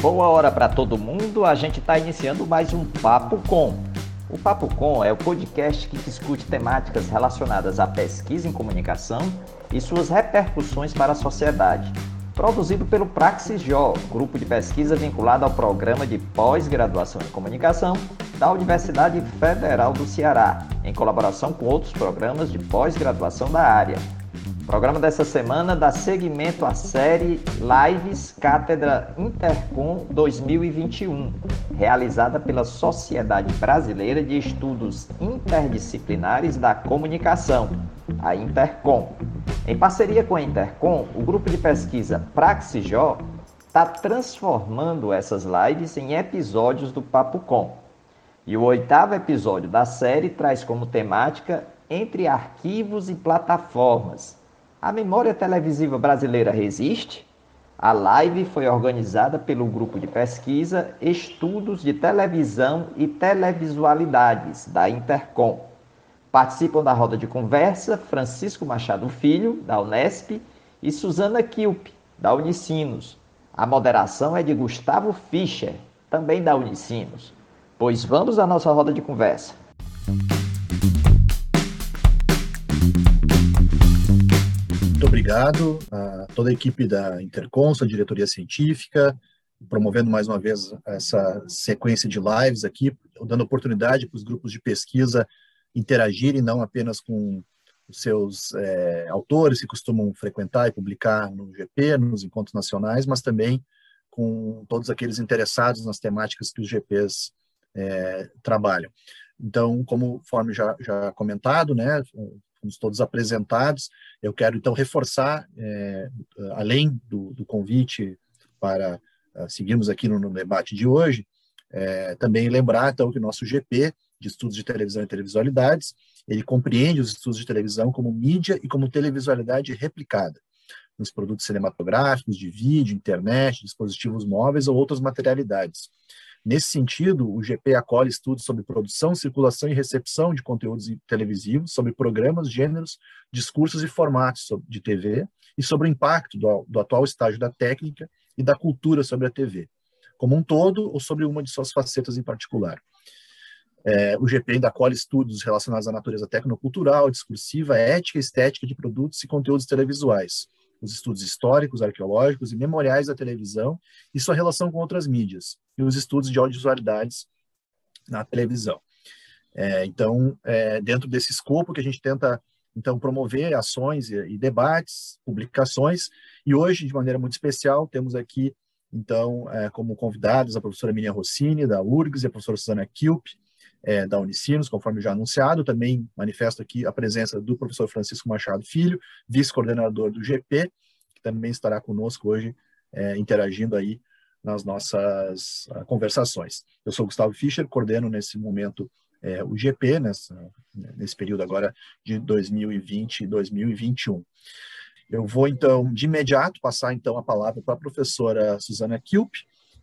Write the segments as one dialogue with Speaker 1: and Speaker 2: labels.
Speaker 1: Boa hora para todo mundo. A gente está iniciando mais um Papo Com. O Papo Com é o podcast que discute temáticas relacionadas à pesquisa em comunicação e suas repercussões para a sociedade. Produzido pelo Praxisjó, grupo de pesquisa vinculado ao programa de pós-graduação em comunicação da Universidade Federal do Ceará, em colaboração com outros programas de pós-graduação da área. Programa dessa semana dá seguimento à série Lives Cátedra Intercom 2021, realizada pela Sociedade Brasileira de Estudos Interdisciplinares da Comunicação, a Intercom. Em parceria com a Intercom, o grupo de pesquisa Praxijó está transformando essas lives em episódios do Papo Com. E o oitavo episódio da série traz como temática Entre Arquivos e Plataformas a memória televisiva brasileira resiste? A live foi organizada pelo grupo de pesquisa Estudos de Televisão e Televisualidades, da Intercom. Participam da roda de conversa Francisco Machado Filho, da Unesp, e Suzana Kilp, da Unicinos. A moderação é de Gustavo Fischer, também da Unicinos. Pois vamos à nossa roda de conversa.
Speaker 2: Obrigado a toda a equipe da Interconsa, diretoria científica, promovendo mais uma vez essa sequência de lives aqui, dando oportunidade para os grupos de pesquisa interagirem não apenas com os seus é, autores que costumam frequentar e publicar no GP, nos encontros nacionais, mas também com todos aqueles interessados nas temáticas que os GPs é, trabalham. Então, como conforme já, já comentado, né, fomos todos apresentados. Eu quero, então, reforçar, é, além do, do, convite para uh, seguirmos aqui no, no, debate de hoje, é, também lembrar, então, que o nosso GP, de Estudos de Televisão e Televisualidades, ele compreende os estudos de televisão como mídia e como televisualidade replicada, nos produtos cinematográficos, de vídeo, internet, dispositivos móveis ou outras materialidades Nesse sentido, o GP acolhe estudos sobre produção, circulação e recepção de conteúdos televisivos, sobre programas, gêneros, discursos e formatos de TV e sobre o impacto do, do atual estágio da técnica e da cultura sobre a TV, como um todo ou sobre uma de suas facetas em particular. É, o GP ainda acolhe estudos relacionados à natureza tecnocultural, discursiva, ética e estética de produtos e conteúdos televisuais, os estudos históricos, arqueológicos e memoriais da televisão e sua relação com outras mídias, e os estudos de audiovisualidades na televisão. É, então, é, dentro desse escopo que a gente tenta então promover ações e, e, debates, publicações, e hoje, de maneira muito especial, temos aqui, então, é, como convidados a professora Miriam Rossini, da URGS, e a professora Susana Kilp, é, da Unicinos, conforme já anunciado. Também manifesto aqui a presença do professor Francisco Machado Filho, vice-coordenador do GP, que também estará conosco hoje, é, interagindo aí nas nossas uh, conversações. Eu sou Gustavo Fischer, coordeno nesse momento é, o GP, nessa, nesse período agora de 2020 e 2021. Eu vou, então, de imediato, passar, então, a palavra para a professora Suzana Kilp,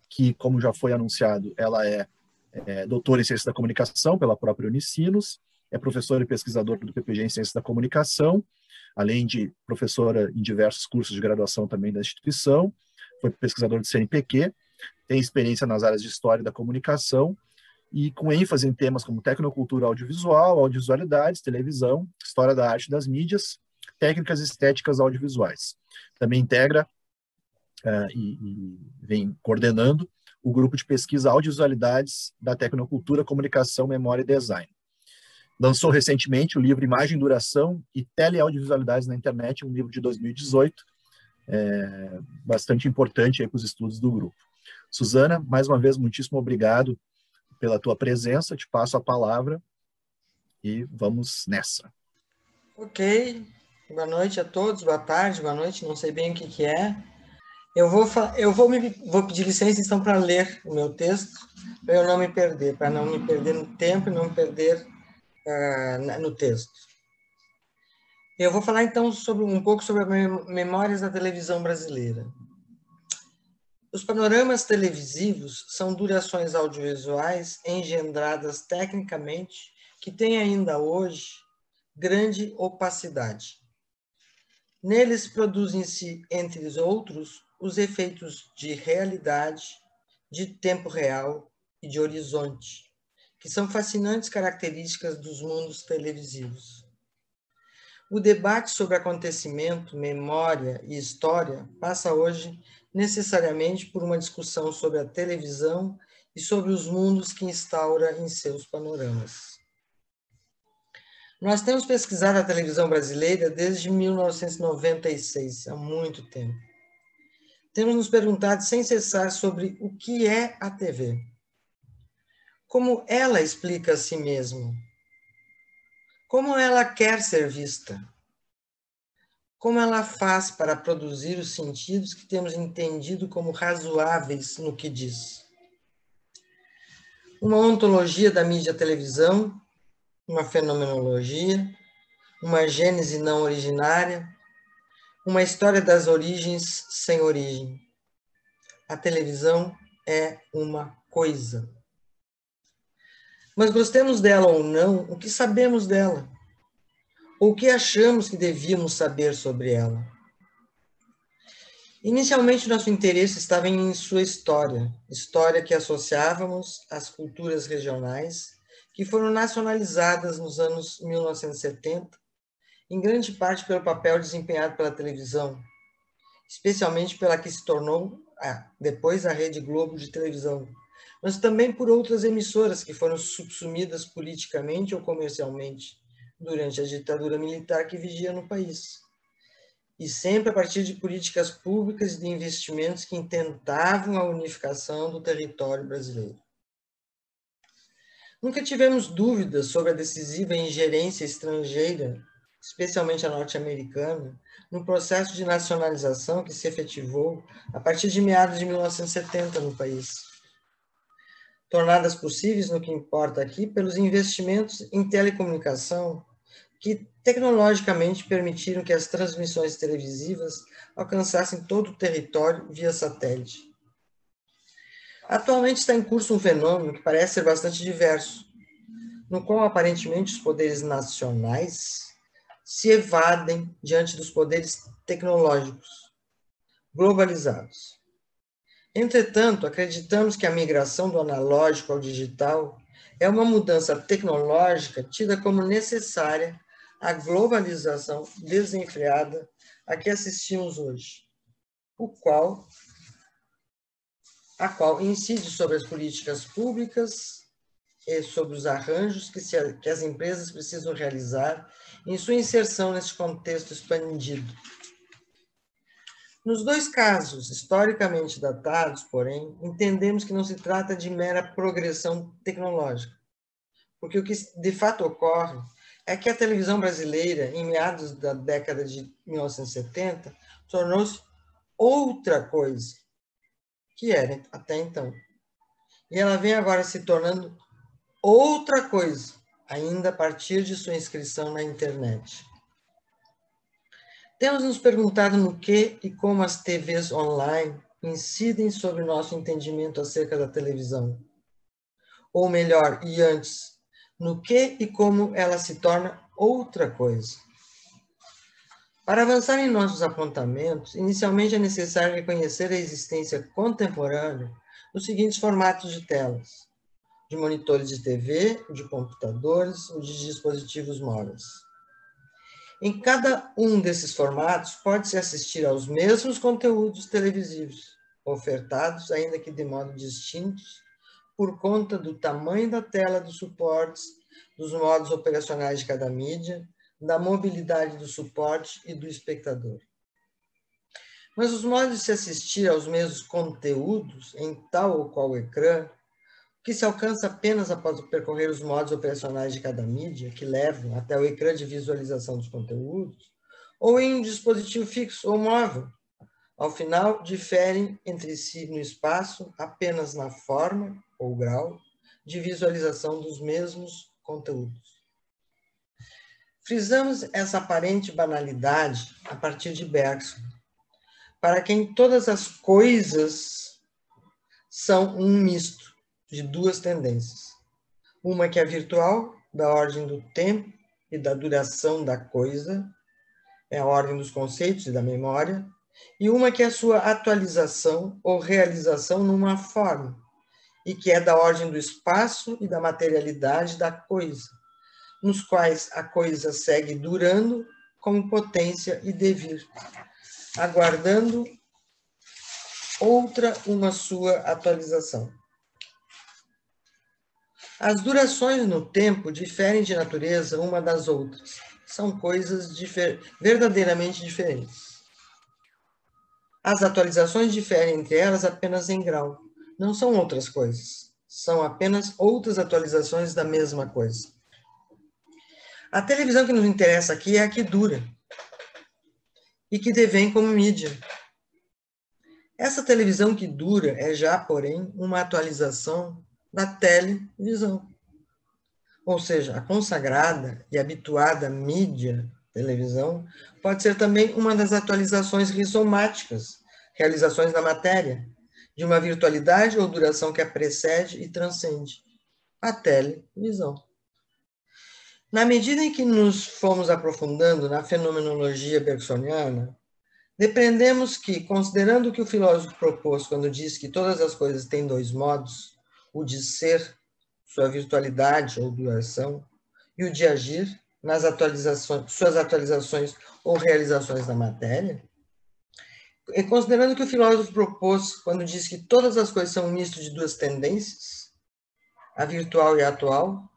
Speaker 2: que, como já foi anunciado, ela é é doutor em Ciência da Comunicação pela própria Unicinos, é professora e pesquisadora do PPG em Ciência da Comunicação, além de professora em diversos cursos de graduação também da instituição, foi pesquisador do CNPq, tem experiência nas áreas de História da Comunicação e com ênfase em temas como tecnocultura audiovisual, audiovisualidades, televisão, história da arte das mídias, técnicas estéticas audiovisuais. Também integra uh, e, e vem coordenando o grupo de pesquisa Audiovisualidades da Tecnocultura, Comunicação, Memória e Design. Lançou recentemente o livro Imagem, Duração e Teleaudiovisualidades na Internet, um livro de 2018, é, bastante importante para os estudos do grupo. Suzana, mais uma vez, muitíssimo obrigado pela tua presença, te passo a palavra e vamos nessa.
Speaker 3: Ok, boa noite a todos, boa tarde, boa noite, não sei bem o que, que é. Eu vou, eu vou, me, vou pedir licença, então, para ler o meu texto, para eu não me perder, para não me perder no tempo e não me perder uh, no texto. Eu vou falar, então, sobre um pouco sobre as memórias da televisão brasileira. Os panoramas televisivos são durações audiovisuais engendradas tecnicamente que têm ainda hoje grande opacidade. Neles produzem-se, entre os outros, os efeitos de realidade, de tempo real e de horizonte, que são fascinantes características dos mundos televisivos. O debate sobre acontecimento, memória e história passa hoje necessariamente por uma discussão sobre a televisão e sobre os mundos que instaura em seus panoramas. Nós temos pesquisado a televisão brasileira desde 1996, há muito tempo. Temos nos perguntado sem cessar sobre o que é a TV. Como ela explica a si mesma como ela quer ser vista? Como ela faz para produzir os sentidos que temos entendido como razoáveis no que diz? Uma ontologia da mídia televisão, uma fenomenologia, uma gênese não originária, uma história das origens sem origem. A televisão é uma coisa. Mas gostemos dela ou não, o que sabemos dela? Ou o que achamos que devíamos saber sobre ela? Inicialmente, nosso interesse estava em sua história, história que associávamos às culturas regionais, que foram nacionalizadas nos anos 1970, em grande parte pelo papel desempenhado pela televisão, especialmente pela que se tornou ah, depois a Rede Globo de televisão, mas também por outras emissoras que foram subsumidas politicamente ou comercialmente durante a ditadura militar que vigia no país. E sempre a partir de políticas públicas e de investimentos que intentavam a unificação do território brasileiro. Nunca tivemos dúvidas sobre a decisiva ingerência estrangeira, especialmente a norte-americana, no processo de nacionalização que se efetivou a partir de meados de 1970 no país tornadas possíveis, no que importa aqui, pelos investimentos em telecomunicação que tecnologicamente permitiram que as transmissões televisivas alcançassem todo o território via satélite. Atualmente está em curso um fenômeno que parece ser bastante diverso, no qual aparentemente os poderes nacionais se evadem diante dos poderes tecnológicos globalizados. Entretanto, acreditamos que a migração do analógico ao digital é uma mudança tecnológica tida como necessária à globalização desenfreada a que assistimos hoje, o qual a qual incide sobre as políticas públicas e sobre os arranjos que, se, que as empresas precisam realizar em sua inserção nesse contexto expandido nos dois casos, historicamente datados, porém, entendemos que não se trata de mera progressão tecnológica, porque o que de fato ocorre é que a televisão brasileira, em meados da década de 1970, tornou-se outra coisa que era até então. E ela vem agora se tornando outra coisa, ainda a partir de sua inscrição na internet. Temos nos perguntado no que e como as TVs online incidem sobre nosso entendimento acerca da televisão. Ou melhor, e antes, no que e como ela se torna outra coisa. Para avançar em nossos apontamentos, inicialmente é necessário reconhecer a existência contemporânea dos seguintes formatos de telas: de monitores de TV, de computadores ou de dispositivos móveis. Em cada um desses formatos, pode-se assistir aos mesmos conteúdos televisivos, ofertados, ainda que de modo distintos, por conta do tamanho da tela dos suportes, dos modos operacionais de cada mídia, da mobilidade do suporte e do espectador. Mas os modos de se assistir aos mesmos conteúdos em tal ou qual ecrã que se alcança apenas após percorrer os modos operacionais de cada mídia, que levam até o ecrã de visualização dos conteúdos, ou em um dispositivo fixo ou móvel. Ao final, diferem entre si no espaço apenas na forma ou grau de visualização dos mesmos conteúdos. Frisamos essa aparente banalidade a partir de Bergson, para quem todas as coisas são um misto de duas tendências. Uma que é virtual, da ordem do tempo e da duração da coisa, é a ordem dos conceitos e da memória, e uma que é a sua atualização ou realização numa forma, e que é da ordem do espaço e da materialidade da coisa, nos quais a coisa segue durando como potência e devir, aguardando outra uma sua atualização. As durações no tempo diferem de natureza uma das outras. São coisas difer verdadeiramente diferentes. As atualizações diferem entre elas apenas em grau. Não são outras coisas. São apenas outras atualizações da mesma coisa. A televisão que nos interessa aqui é a que dura e que devém como mídia. Essa televisão que dura é já, porém, uma atualização da televisão. Ou seja, a consagrada e habituada mídia televisão pode ser também uma das atualizações rizomáticas, realizações da matéria, de uma virtualidade ou duração que a precede e transcende a televisão. Na medida em que nos fomos aprofundando na fenomenologia bergsoniana, depreendemos que, considerando o que o filósofo propôs quando diz que todas as coisas têm dois modos, o de ser, sua virtualidade ou duração, e o de agir, nas atualizações, suas atualizações ou realizações da matéria, e considerando que o filósofo propôs quando diz que todas as coisas são um misto de duas tendências, a virtual e a atual,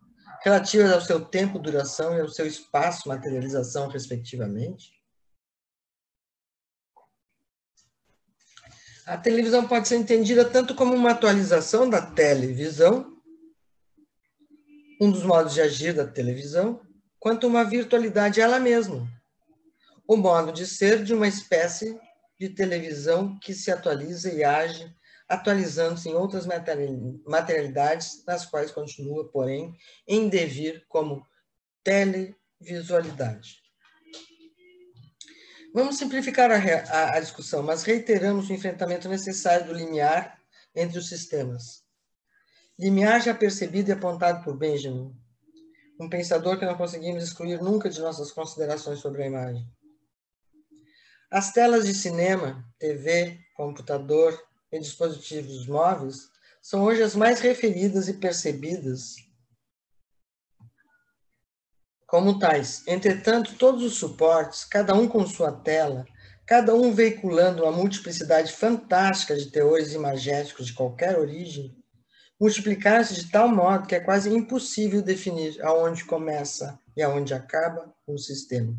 Speaker 3: relativas ao seu tempo, duração e ao seu espaço, materialização, respectivamente. A televisão pode ser entendida tanto como uma atualização da televisão, um dos modos de agir da televisão, quanto uma virtualidade ela mesma, o modo de ser de uma espécie de televisão que se atualiza e age atualizando-se em outras materialidades, nas quais continua, porém, em devir como televisualidade. Vamos simplificar a, a, a, discussão, mas reiteramos o enfrentamento necessário do limiar entre os sistemas. Limiar já percebido e apontado por Benjamin, um pensador que não conseguimos excluir nunca de nossas considerações sobre a imagem. As telas de cinema, TV, computador, e dispositivos móveis são hoje as mais referidas e percebidas como tais. Entretanto, todos os suportes, cada um com sua tela, cada um veiculando uma multiplicidade fantástica de teores imagéticos de qualquer origem, multiplicaram-se de tal modo que é quase impossível definir aonde começa e aonde acaba um sistema.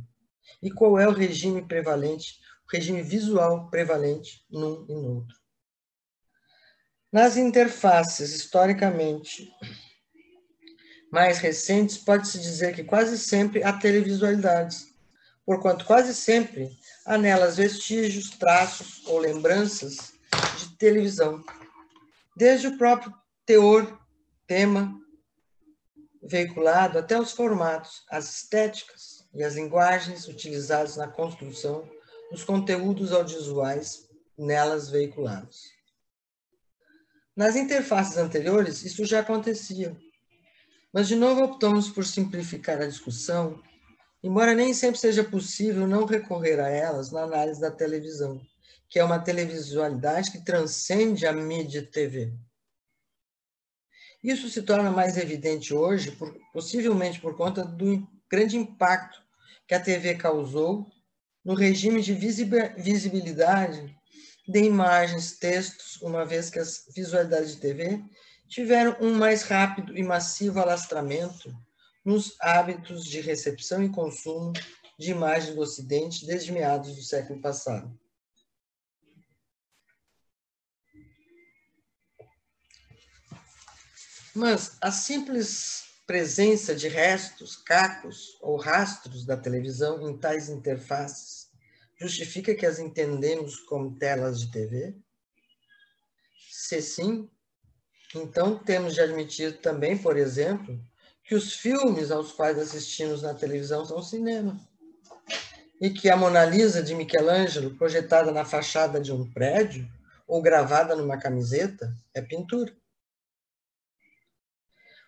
Speaker 3: E qual é o regime prevalente, o regime visual prevalente num e no outro. Nas interfaces historicamente mais recentes, pode-se dizer que quase sempre há televisualidades, porquanto quase sempre há nelas vestígios, traços ou lembranças de televisão, desde o próprio teor, tema veiculado até os formatos, as estéticas e as linguagens utilizadas na construção dos conteúdos audiovisuais nelas veiculados. Nas interfaces anteriores, isso já acontecia. Mas, de novo, optamos por simplificar a discussão, embora nem sempre seja possível não recorrer a elas na análise da televisão, que é uma televisualidade que transcende a mídia TV. Isso se torna mais evidente hoje, por, possivelmente por conta do grande impacto que a TV causou no regime de visibilidade de imagens, textos, uma vez que as visualidades de TV tiveram um mais rápido e massivo alastramento nos hábitos de recepção e consumo de imagens do Ocidente desde meados do século passado. Mas a simples presença de restos, cacos ou rastros da televisão em tais interfaces justifica que as entendemos como telas de TV? Se sim, então temos de admitir também, por exemplo, que os filmes aos quais assistimos na televisão são cinema. E que a Mona Lisa de Michelangelo, projetada na fachada de um prédio ou gravada numa camiseta, é pintura.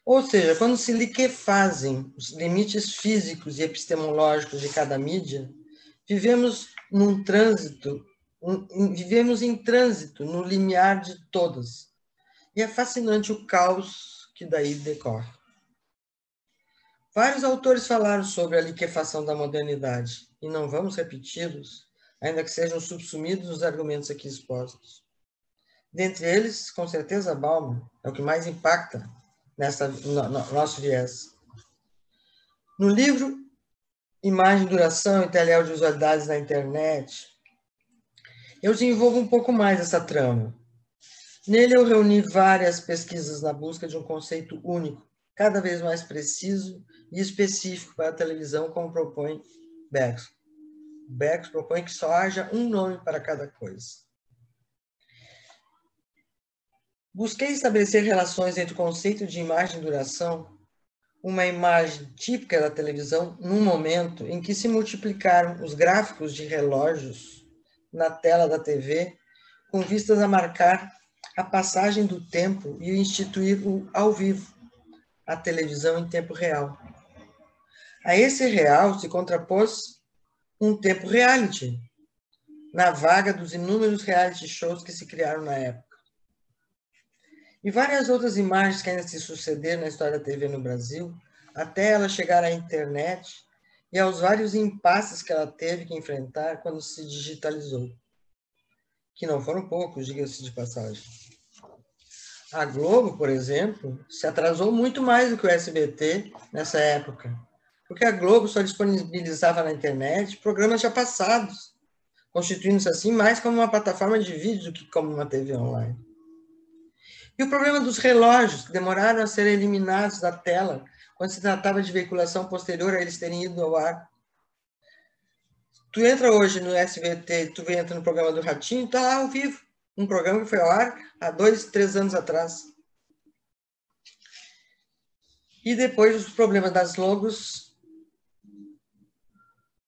Speaker 3: Ou seja, quando se liquefazem os limites físicos e epistemológicos de cada mídia, vivemos num trânsito um, vivemos em trânsito, no limiar de todas. E é fascinante o caos que daí decorre. Vários autores falaram sobre a liquefação da modernidade, e não vamos repeti-los, ainda que sejam subsumidos nos argumentos aqui expostos. Dentre eles, com certeza, Bauman é o que mais impacta nessa no, no, nosso viés. No livro Imagem, Duração e Teleaudiovisualidades na Internet, eu desenvolvo um pouco mais essa trama. Nele eu reuni várias pesquisas na busca de um conceito único, cada vez mais preciso e específico para a televisão, como propõe Beck's. Beck's propõe que só haja um nome para cada coisa. Busquei estabelecer relações entre o conceito de imagem e duração, uma imagem típica da televisão, num momento em que se multiplicaram os gráficos de relógios na tela da TV, com vistas a marcar a passagem do tempo e instituir o ao vivo, a televisão em tempo real. A esse real se contrapôs um tempo reality, na vaga dos inúmeros reality shows que se criaram na época. E várias outras imagens que ainda se sucederam na história da TV no Brasil, até ela chegar à internet e aos vários impasses que ela teve que enfrentar quando se digitalizou. Que não foram poucos, diga-se de passagem. A Globo, por exemplo, se atrasou muito mais do que o SBT nessa época, porque a Globo só disponibilizava na internet programas já passados, constituindo-se assim mais como uma plataforma de vídeo do que como uma TV online. E o problema dos relógios, que demoraram a ser eliminados da tela quando se tratava de veiculação posterior a eles terem ido ao ar. Tu entra hoje no SBT, tu entra no programa do Ratinho, tá lá ao vivo. Um programa que foi ao ar há dois, três anos atrás. E depois os problemas das logos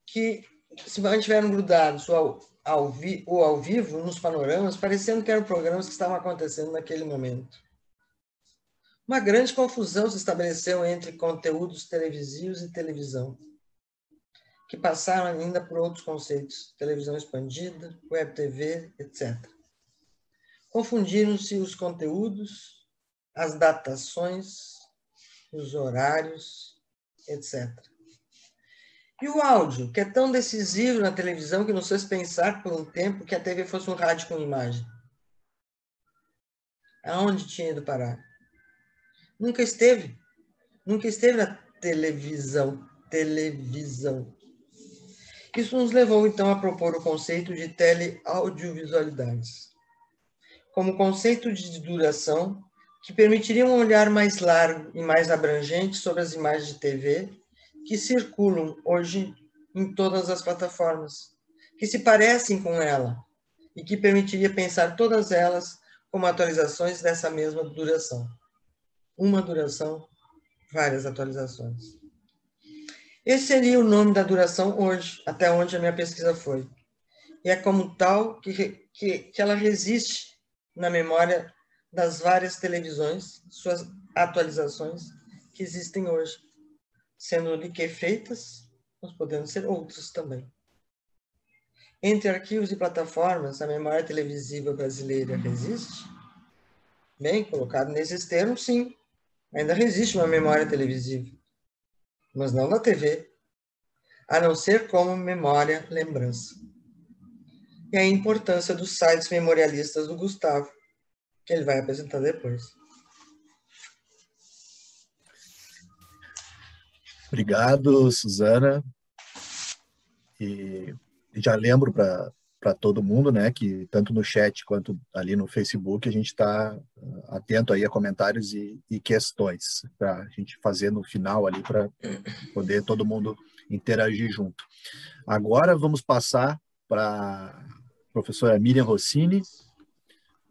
Speaker 3: que se mantiveram grudados ao, ao, vi, ou ao vivo nos panoramas, parecendo que eram programas que estavam acontecendo naquele momento. Uma grande confusão se estabeleceu entre conteúdos televisivos e televisão, que passaram ainda por outros conceitos, televisão expandida, web TV, etc. Confundiram-se os conteúdos, as datações, os horários, etc. E o áudio, que é tão decisivo na televisão que nos fez pensar por um tempo que a TV fosse um rádio com imagem. Aonde tinha ido parar? Nunca esteve. Nunca esteve na televisão. Televisão. Isso nos levou, então, a propor o conceito de teleaudiovisualidades. Como conceito de duração que permitiria um olhar mais largo e mais abrangente sobre as imagens de TV que circulam hoje em todas as plataformas, que se parecem com ela e que permitiria pensar todas elas como atualizações dessa mesma duração uma duração, várias atualizações. Esse seria o nome da duração hoje, até onde a minha pesquisa foi. E é como tal que, que, que ela resiste na memória das várias televisões, suas atualizações que existem hoje, sendo liquefeitas, mas podendo ser outros também. Entre arquivos e plataformas, a memória televisiva brasileira resiste? Bem, colocado nesses termos, sim. Ainda resiste uma memória televisiva, mas não da TV, a não ser como memória lembrança. E a importância dos sites memorialistas do Gustavo, que ele vai apresentar depois.
Speaker 2: Obrigado, Suzana. E já lembro para para todo mundo, né? Que tanto no chat quanto ali no Facebook a gente está ah, atento aí a comentários e, e questões para a gente fazer no final ali para poder todo mundo interagir junto. Agora vamos passar para professora Miriam Rossini.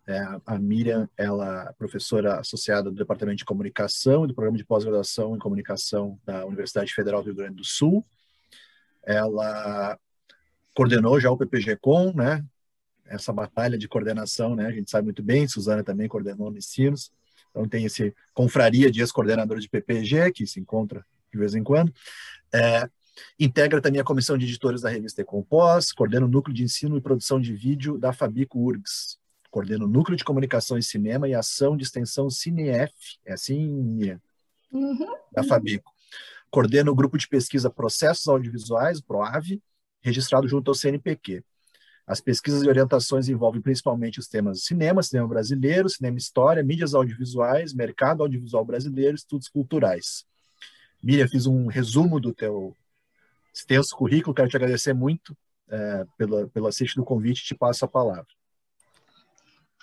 Speaker 2: É, a Miriam, ela é professora associada do Departamento de Comunicação e do Programa de Pós-Graduação em Comunicação da Universidade Federal do Rio Grande do Sul. Ela coordenou já o PPG-Com, né? Essa batalha de coordenação, né? A gente sabe muito bem, Suzana também coordenou no Ensinos. Então tem esse confraria de ex-coordenadores de PPG que se encontra de vez em quando. É, Integra também a comissão de editores da revista Ecompós, coordena o núcleo de ensino e produção de vídeo da Fabico URGS, coordena o núcleo de comunicação e cinema e ação de extensão CineF, é assim? Uhum, da. Fabico. Coordena o grupo de pesquisa Processos Audiovisuais, PROAV, registrado junto ao CNPq. As pesquisas e orientações envolvem principalmente os temas cinema, cinema brasileiro, cinema história, mídias audiovisuais, mercado audiovisual brasileiro, estudos culturais. Miriam, fiz um resumo do teu extenso currículo, quero te agradecer muito é, pelo, pelo assiste do convite te passo a palavra.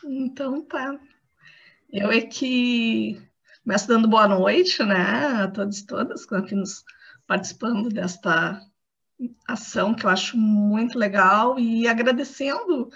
Speaker 4: Então tá. Eu é que começo dando boa noite, né, a todos e todas que nos participando desta ação que eu acho muito legal e agradecendo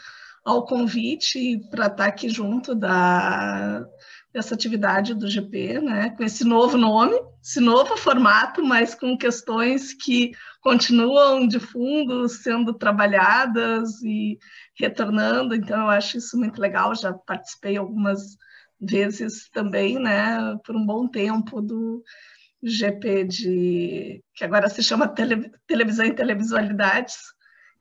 Speaker 4: ao convite para estar aqui junto da, dessa atividade do GP, né, com esse novo nome, esse novo formato, mas com questões que continuam de fundo sendo trabalhadas e retornando, então eu acho isso muito legal, já participei algumas vezes também, né, por um bom tempo do GP de que agora se chama tele, televisão e televisualidades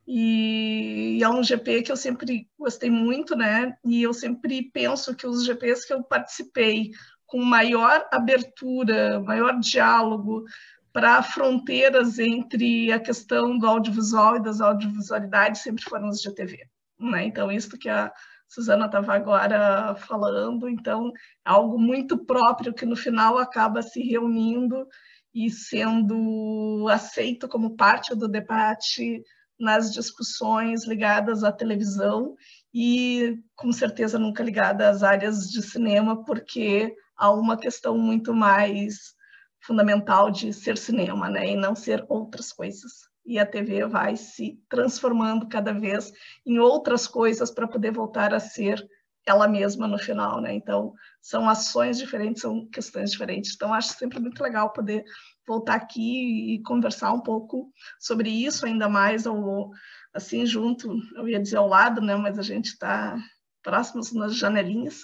Speaker 4: e, e é um GP que eu sempre gostei muito, né? E eu sempre penso que os GPs que eu participei com maior abertura, maior diálogo para fronteiras entre a questão do audiovisual e das audiovisualidades sempre foram os de TV. Né? Então, isso que a Suzana estava agora falando, então, algo muito próprio que no final acaba se reunindo e sendo aceito como parte do debate nas discussões ligadas à televisão e, com certeza, nunca ligada às áreas de cinema, porque há uma questão muito mais fundamental de ser cinema, né, e não ser outras coisas e a TV vai se transformando cada vez em outras coisas para poder voltar a ser ela mesma no final, né? Então, são ações diferentes, são questões diferentes. Então, acho sempre muito legal poder voltar aqui e conversar um pouco sobre isso, ainda mais ao, assim, junto, eu ia dizer ao lado, né? Mas a gente está próximos nas janelinhas,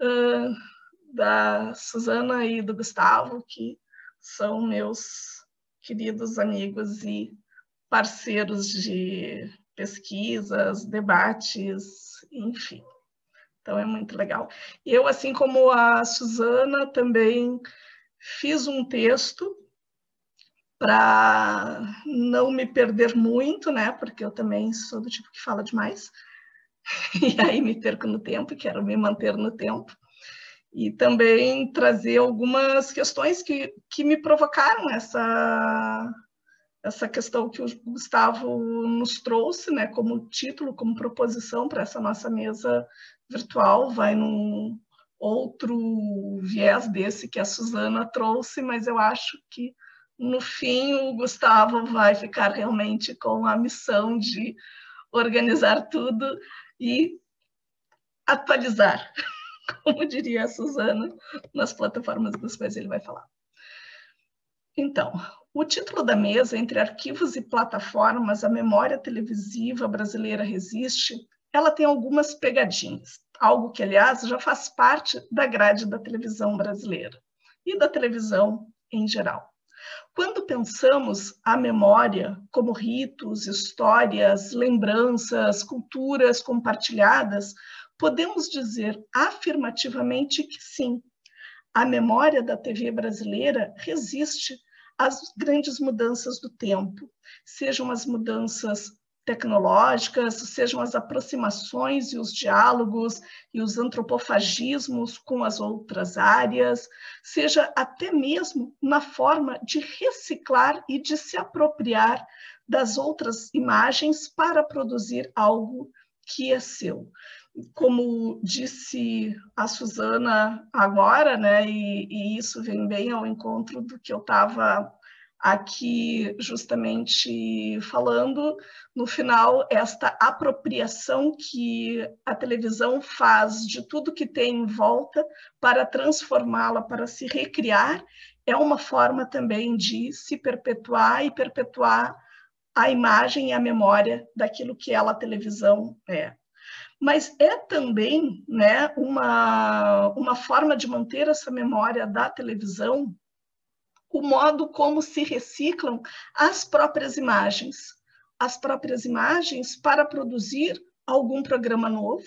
Speaker 4: uh, da Suzana e do Gustavo, que são meus queridos amigos e parceiros de pesquisas, debates, enfim. Então é muito legal. Eu, assim como a Suzana, também fiz um texto para não me perder muito, né? Porque eu também sou do tipo que fala demais. E aí me perco no tempo, quero me manter no tempo. E também trazer algumas questões que, que me provocaram essa essa questão que o Gustavo nos trouxe, né, como título, como proposição para essa nossa mesa virtual, vai num outro viés desse que a Suzana trouxe, mas eu acho que no fim o Gustavo vai ficar realmente com a missão de organizar tudo e atualizar, como diria a Suzana, nas plataformas das quais ele vai falar. Então, o título da mesa, Entre Arquivos e Plataformas, a Memória Televisiva Brasileira Resiste, ela tem algumas pegadinhas, algo que, aliás, já faz parte da grade da televisão brasileira e da televisão em geral. Quando pensamos a memória como ritos, histórias, lembranças, culturas compartilhadas, podemos dizer afirmativamente que sim, a memória da TV brasileira resiste às grandes mudanças do tempo, sejam as mudanças tecnológicas, sejam as aproximações e os diálogos e os antropofagismos com as outras áreas, seja até mesmo na forma de reciclar e de se apropriar das outras imagens para produzir algo que é seu como disse a Suzana agora, né, e, e isso vem bem ao encontro do que eu estava aqui justamente falando, no final, esta apropriação que a televisão faz de tudo que tem em volta para transformá-la, para se recriar, é uma forma também de se perpetuar e perpetuar a imagem e a memória daquilo que ela, a televisão, é mas é também né, uma, uma forma de manter essa memória da televisão o modo como se reciclam as próprias imagens, as próprias imagens para produzir algum programa novo,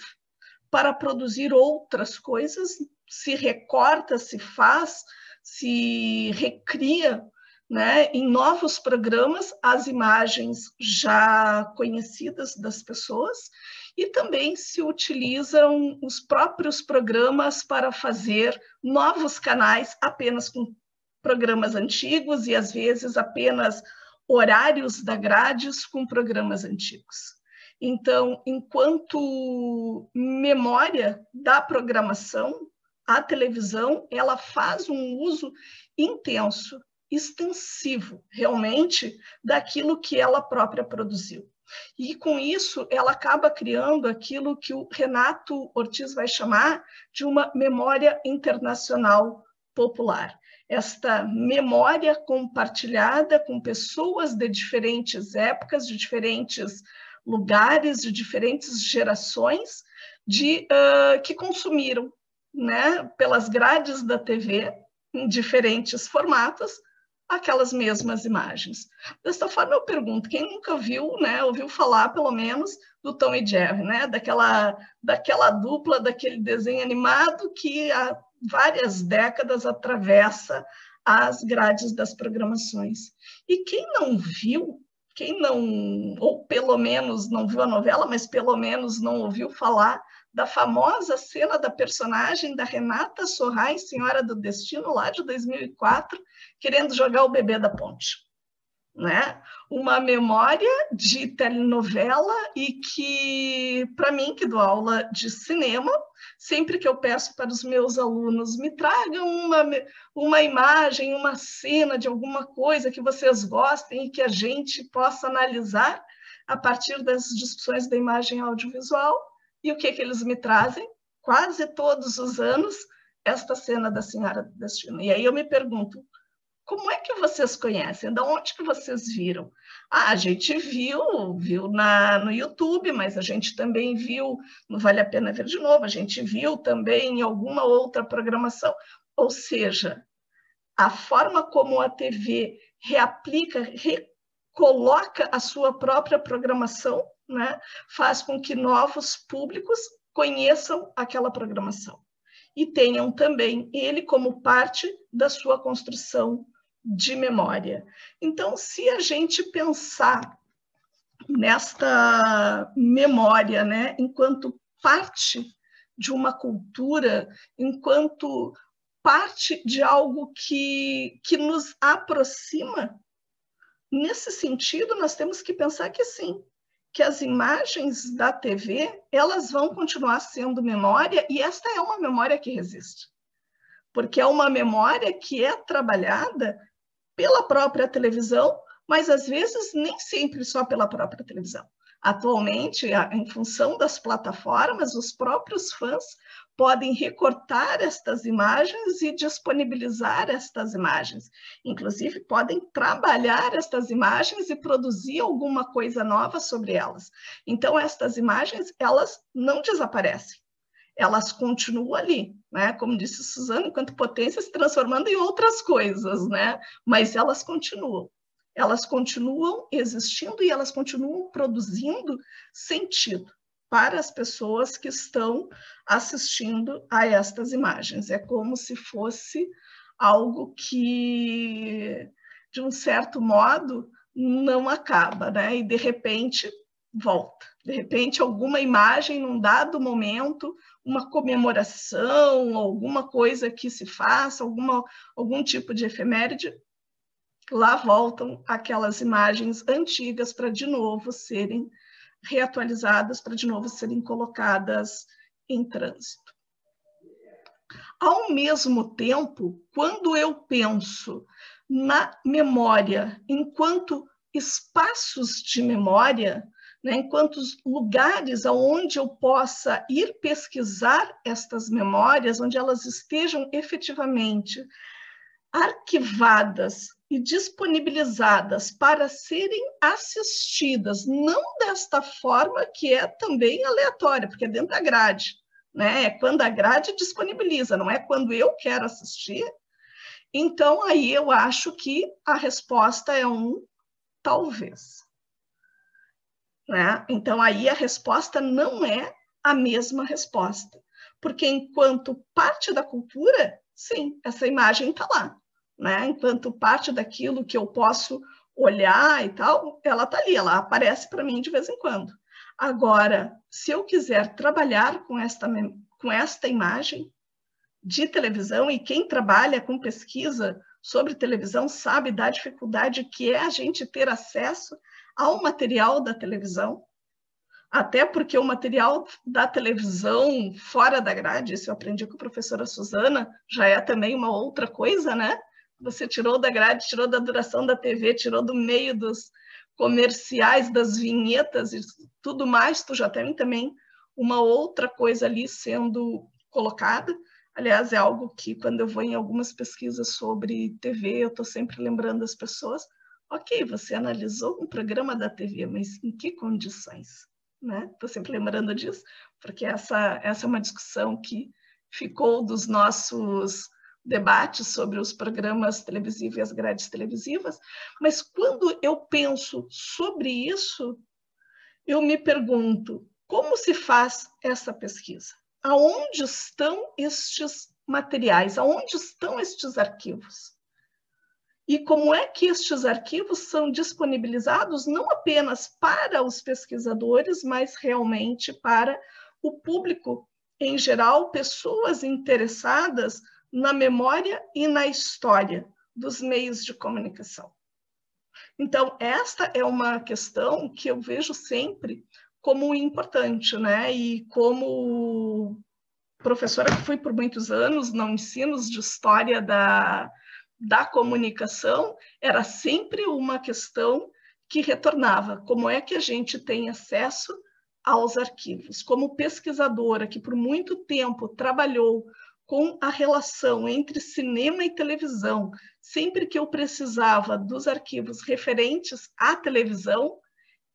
Speaker 4: para produzir outras coisas, se recorta, se faz, se recria né, em novos programas as imagens já conhecidas das pessoas e também se utilizam os próprios programas para fazer novos canais apenas com programas antigos e às vezes apenas horários da grades com programas antigos. Então, enquanto memória da programação, a televisão ela faz um uso intenso, extensivo, realmente, daquilo que ela própria produziu. E com isso, ela acaba criando aquilo que o Renato Ortiz vai chamar de uma memória internacional popular. Esta memória compartilhada com pessoas de diferentes épocas, de diferentes lugares, de diferentes gerações, de uh, que consumiram, né, pelas grades da TV, em diferentes formatos, aquelas mesmas imagens. Desta forma, eu pergunto, quem nunca viu, né, ouviu falar, pelo menos, do Tom e Jerry, né, daquela, daquela dupla, daquele desenho animado que há várias décadas atravessa as grades das programações. E quem não viu, quem não, ou pelo menos não viu a novela, mas pelo menos não ouviu falar da famosa cena da personagem da Renata Sorrais, Senhora do Destino, lá de 2004, querendo jogar o bebê da ponte. Né? Uma memória de telenovela e que, para mim, que dou aula de cinema, sempre que eu peço para os meus alunos me tragam uma, uma imagem, uma cena de alguma coisa que vocês gostem e que a gente possa analisar a partir das discussões da imagem audiovisual, e o que, que eles me trazem? Quase todos os anos, esta cena da Senhora do Destino. E aí eu me pergunto, como é que vocês conhecem? De onde que vocês viram? Ah, a gente viu, viu na, no YouTube, mas a gente também viu, não vale a pena ver de novo, a gente viu também em alguma outra programação. Ou seja, a forma como a TV reaplica, recoloca a sua própria programação né, faz com que novos públicos conheçam aquela programação e tenham também ele como parte da sua construção de memória. Então, se a gente pensar nesta memória, né, enquanto parte de uma cultura, enquanto parte de algo que, que nos aproxima, nesse sentido, nós temos que pensar que sim, que as imagens da TV elas vão continuar sendo memória e esta é uma memória que resiste, porque é uma memória que é trabalhada pela própria televisão, mas às vezes nem sempre só pela própria televisão. Atualmente, em função das plataformas, os próprios fãs podem recortar estas imagens e disponibilizar estas imagens. Inclusive, podem trabalhar estas imagens e produzir alguma coisa nova sobre elas. Então, estas imagens, elas não desaparecem. Elas continuam ali, né? Como disse Suzana, enquanto potência se transformando em outras coisas, né? Mas elas continuam. Elas continuam existindo e elas continuam produzindo sentido para as pessoas que estão assistindo a estas imagens. É como se fosse algo que, de um certo modo, não acaba, né? E de repente volta. De repente, alguma imagem num dado momento, uma comemoração, alguma coisa que se faça, alguma, algum tipo de efeméride, lá voltam aquelas imagens antigas para de novo serem reatualizadas para de novo serem colocadas em trânsito. Ao mesmo tempo, quando eu penso na memória enquanto espaços de memória, né, enquanto lugares aonde eu possa ir pesquisar estas memórias, onde elas estejam efetivamente arquivadas e disponibilizadas para serem assistidas, não desta forma que é também aleatória, porque é dentro da grade, né? É quando a grade disponibiliza, não é quando eu quero assistir. Então, aí eu acho que a resposta é um talvez. Né? Então, aí a resposta não é a mesma resposta. Porque enquanto parte da cultura, sim, essa imagem está lá. Né? Enquanto parte daquilo que eu posso olhar e tal, ela está ali, ela aparece para mim de vez em quando. Agora, se eu quiser trabalhar com esta, com esta imagem de televisão, e quem trabalha com pesquisa sobre televisão sabe da dificuldade que é a gente ter acesso ao material da televisão, até porque o material da televisão fora da grade, isso eu aprendi com a professora Suzana, já é também uma outra coisa, né? Você tirou da grade, tirou da duração da TV, tirou do meio dos comerciais, das vinhetas e tudo mais, tu já tem também uma outra coisa ali sendo colocada. Aliás, é algo que quando eu vou em algumas pesquisas sobre TV, eu estou sempre lembrando as pessoas, ok, você analisou um programa da TV, mas em que condições? né? Estou sempre lembrando disso, porque essa, essa é uma discussão que ficou dos nossos debates sobre os programas televisivos e as grades televisivas, mas quando eu penso sobre isso, eu me pergunto como se faz essa pesquisa? Aonde estão estes materiais? Aonde estão estes arquivos? e como é que estes arquivos são disponibilizados não apenas para os pesquisadores, mas realmente para o público em geral, pessoas interessadas na memória e na história dos meios de comunicação. Então, esta é uma questão que eu vejo sempre como importante, né? E como professora que fui por muitos anos no ensinos de história da, da comunicação era sempre uma questão que retornava: como é que a gente tem acesso aos arquivos? Como pesquisadora que por muito tempo trabalhou com a relação entre cinema e televisão, sempre que eu precisava dos arquivos referentes à televisão,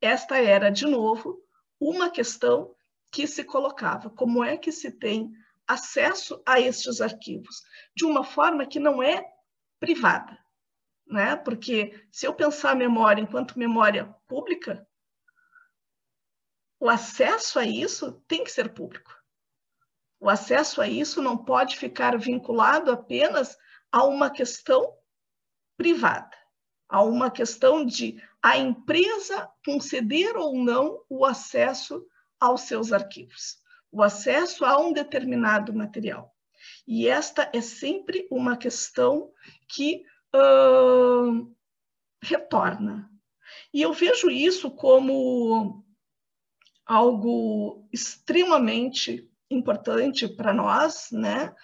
Speaker 4: esta era, de novo, uma questão que se colocava: como é que se tem acesso a estes arquivos? De uma forma que não é privada, né? Porque se eu pensar a memória enquanto memória pública, o acesso a isso tem que ser público. O acesso a isso não pode ficar vinculado apenas a uma questão privada, a uma questão de a empresa conceder ou não o acesso aos seus arquivos, o acesso a um determinado material. E esta é sempre uma questão que uh, retorna. E eu vejo isso como algo extremamente importante para nós, né?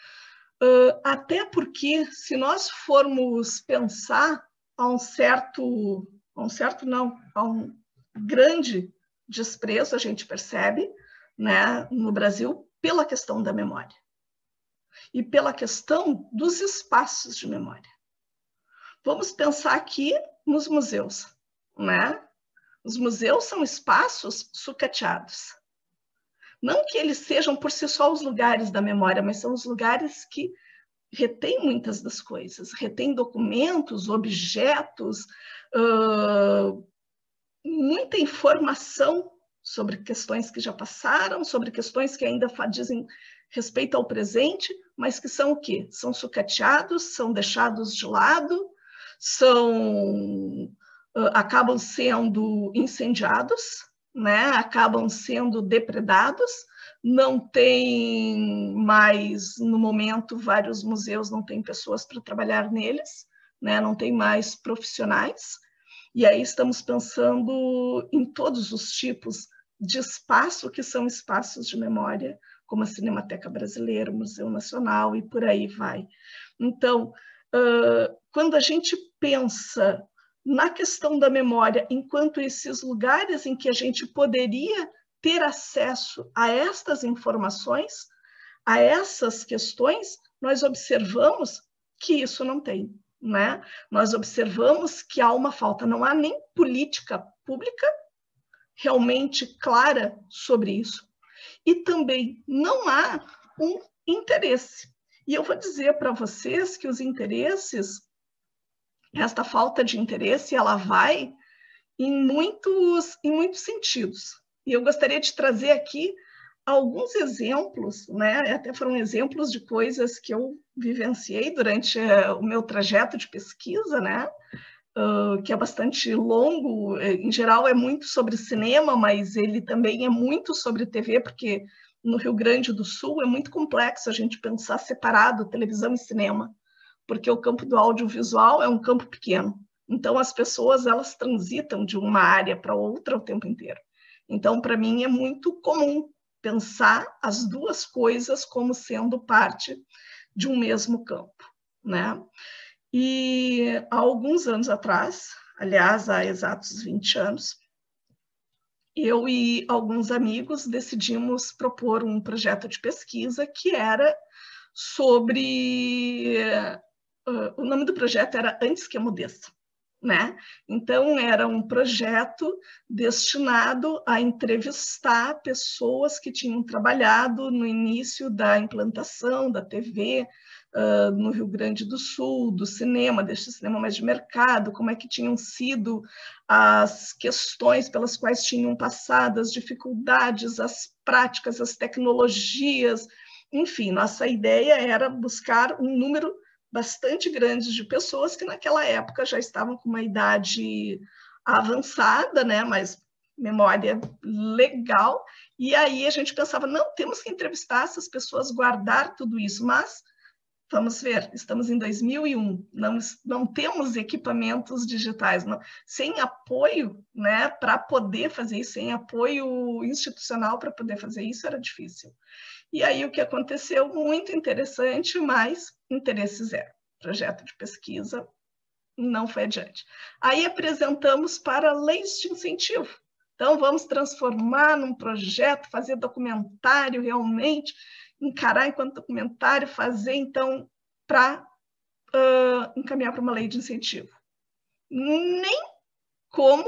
Speaker 4: Uh, até porque se nós formos pensar a um certo, a um certo não, a um grande desprezo a gente percebe, né, no Brasil pela questão da memória e pela questão dos espaços de memória. Vamos pensar aqui nos museus, né? Os museus são espaços sucateados. Não que eles sejam por si só os lugares da memória, mas são os lugares que retêm muitas das coisas, retêm documentos, objetos, uh, muita informação sobre questões que já passaram, sobre questões que ainda dizem respeito ao presente, mas que são o quê? São sucateados, são deixados de lado, são uh, acabam sendo incendiados, né? Acabam sendo depredados. Não tem mais no momento vários museus não tem pessoas para trabalhar neles, né? Não tem mais profissionais. E aí estamos pensando em todos os tipos de espaço que são espaços de memória como a Cinemateca Brasileira, o Museu Nacional e por aí vai. Então, quando a gente pensa na questão da memória, enquanto esses lugares em que a gente poderia ter acesso a estas informações, a essas questões, nós observamos que isso não tem. Né? Nós observamos que há uma falta, não há nem política pública realmente clara sobre isso e também não há um interesse. E eu vou dizer para vocês que os interesses, esta falta de interesse, ela vai em muitos, em muitos sentidos. E eu gostaria de trazer aqui alguns exemplos, né? Até foram exemplos de coisas que eu vivenciei durante uh, o meu trajeto de pesquisa, né? Uh, que é bastante longo, eh, em geral é muito sobre cinema, mas ele também é muito sobre TV, porque no Rio Grande do Sul é muito complexo a gente pensar separado televisão e cinema, porque o campo do audiovisual é um campo pequeno. Então as pessoas elas transitam de uma área para outra o tempo inteiro. Então para mim é muito comum pensar as duas coisas como sendo parte de um mesmo campo, né? E há alguns anos atrás, aliás, há exatos 20 anos, eu e alguns amigos decidimos propor um projeto de pesquisa que era sobre. Uh, o nome do projeto era Antes que Emudeça né? Então, era um projeto destinado a entrevistar pessoas que tinham trabalhado no início da implantação da TV uh, no Rio Grande do Sul, do cinema, deste cinema mais de mercado, como é que tinham sido as questões pelas quais tinham passado, as dificuldades, as práticas, as tecnologias, enfim, nossa ideia era buscar um número bastante grandes de pessoas que naquela época já estavam com uma idade avançada, né, mas memória legal, e aí a gente pensava, não, temos que entrevistar essas pessoas, guardar tudo isso, mas vamos ver, estamos em 2001, não, não temos equipamentos digitais, não, sem apoio, né, para poder fazer isso, sem apoio institucional para poder fazer isso, era difícil. E aí o que aconteceu, muito interessante, mas interesse zero. Projeto de pesquisa não foi adiante. Aí apresentamos para leis de incentivo. Então, vamos transformar num projeto, fazer documentário realmente, encarar enquanto documentário, fazer, então, para uh, encaminhar para uma lei de incentivo. Nem como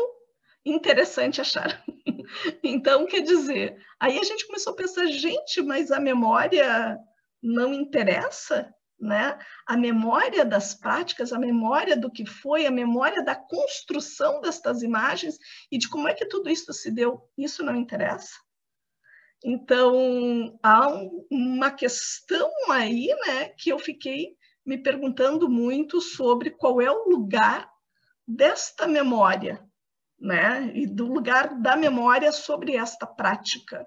Speaker 4: interessante achar. então, quer dizer, aí a gente começou a pensar, gente, mas a memória não interessa? Né? A memória das práticas, a memória do que foi, a memória da construção destas imagens e de como é que tudo isso se deu, isso não interessa. Então, há um, uma questão aí né, que eu fiquei me perguntando muito sobre qual é o lugar desta memória né? E do lugar da memória sobre esta prática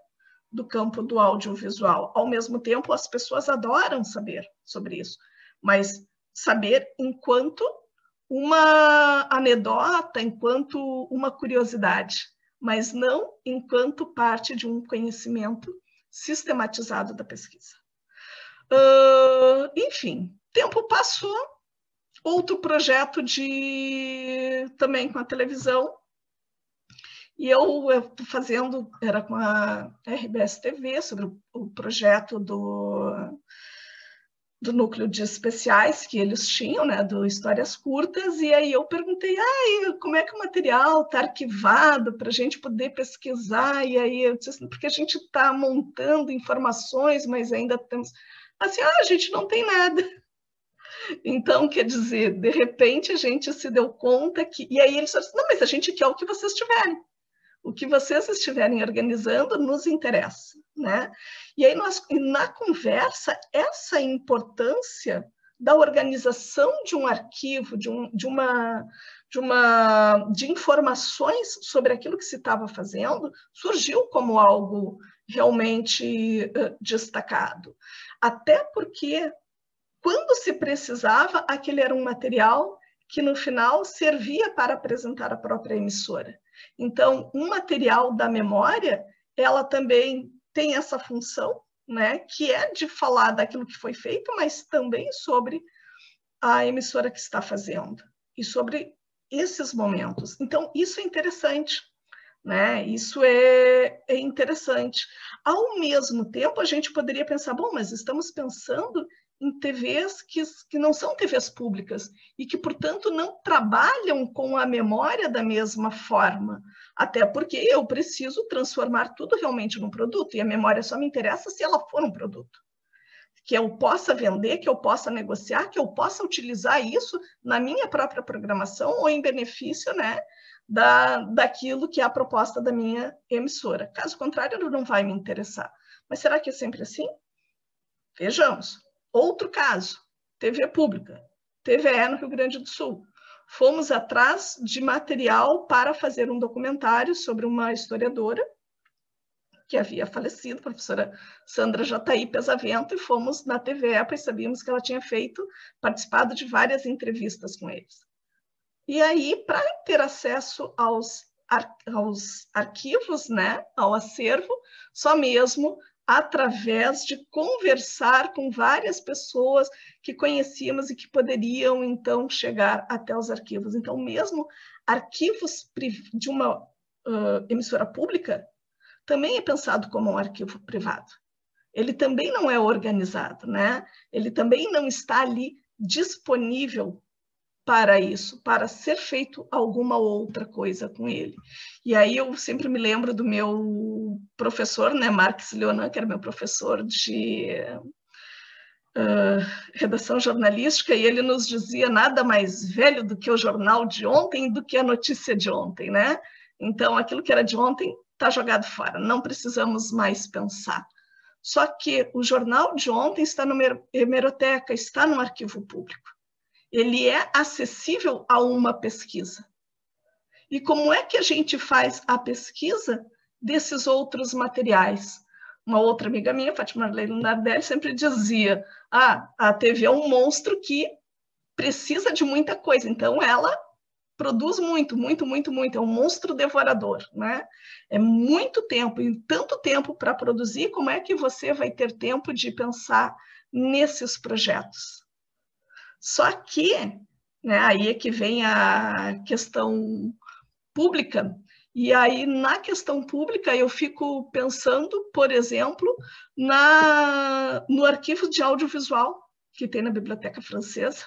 Speaker 4: do campo do audiovisual. Ao mesmo tempo, as pessoas adoram saber sobre isso, mas saber enquanto uma anedota, enquanto uma curiosidade, mas não enquanto parte de um conhecimento sistematizado da pesquisa. Uh, enfim, tempo passou, outro projeto de também com a televisão e eu estou fazendo, era com a RBS TV, sobre o, o projeto do, do núcleo de especiais que eles tinham, né, do Histórias Curtas, e aí eu perguntei, ah, como é que o material está arquivado para a gente poder pesquisar? E aí eu disse assim, porque a gente está montando informações, mas ainda temos... Assim, ah, a gente não tem nada. Então, quer dizer, de repente a gente se deu conta que... E aí eles disseram, não, mas a gente quer o que vocês tiverem o que vocês estiverem organizando nos interessa, né? E aí nós, na conversa, essa importância da organização de um arquivo, de, um, de uma de uma de informações sobre aquilo que se estava fazendo surgiu como algo realmente uh, destacado, até porque quando se precisava aquele era um material que no final servia para apresentar a própria emissora. Então, um material da memória, ela também tem essa função, né, que é de falar daquilo que foi feito, mas também sobre a emissora que está fazendo e sobre esses momentos. Então, isso é interessante, né? Isso é, é interessante. Ao mesmo tempo, a gente poderia pensar, bom, mas estamos pensando em TVs que, que não são TVs públicas e que, portanto, não trabalham com a memória da mesma forma. Até porque eu preciso transformar tudo realmente num produto e a memória só me interessa se ela for um produto. que eu possa vender, que eu possa negociar, que eu possa utilizar isso na minha própria programação ou em benefício né, da, daquilo que é a proposta da minha emissora. Caso contrário, não vai me interessar. Mas será que é sempre assim? Vejamos. Outro caso, TV pública, TVE no Rio Grande do Sul. Fomos atrás de material para fazer um documentário sobre uma historiadora que havia falecido, professora Sandra Jataí Pesavento, e fomos na TVE, pois sabíamos que ela tinha feito, participado de várias entrevistas com eles. E aí, para ter acesso aos, ar, aos arquivos, né, ao acervo, só mesmo através de conversar com várias pessoas que conhecíamos e que poderiam então chegar até os arquivos. Então, mesmo arquivos de uma uh, emissora pública também é pensado como um arquivo privado. Ele também não é organizado, né? Ele também não está ali disponível para isso, para ser feito alguma outra coisa com ele. E aí eu sempre me lembro do meu professor, né, Marques Leonan, que era meu professor de uh, redação jornalística, e ele nos dizia nada mais velho do que o jornal de ontem do que a notícia de ontem, né? Então, aquilo que era de ontem está jogado fora, não precisamos mais pensar. Só que o jornal de ontem está no hemeroteca, está no arquivo público. Ele é acessível a uma pesquisa. E como é que a gente faz a pesquisa desses outros materiais? Uma outra amiga minha, Fátima Leila Nardelli, sempre dizia: ah, a TV é um monstro que precisa de muita coisa, então ela produz muito, muito, muito, muito. É um monstro devorador, né? É muito tempo, e tanto tempo para produzir, como é que você vai ter tempo de pensar nesses projetos? Só que, né, aí é que vem a questão pública, e aí, na questão pública, eu fico pensando, por exemplo, na, no arquivo de audiovisual que tem na Biblioteca Francesa,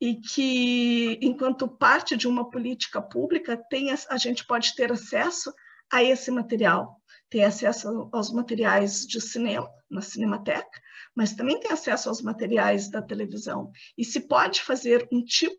Speaker 4: e que, enquanto parte de uma política pública, tem, a gente pode ter acesso a esse material. Tem acesso aos materiais de cinema, na Cinemateca, mas também tem acesso aos materiais da televisão. E se pode fazer um tipo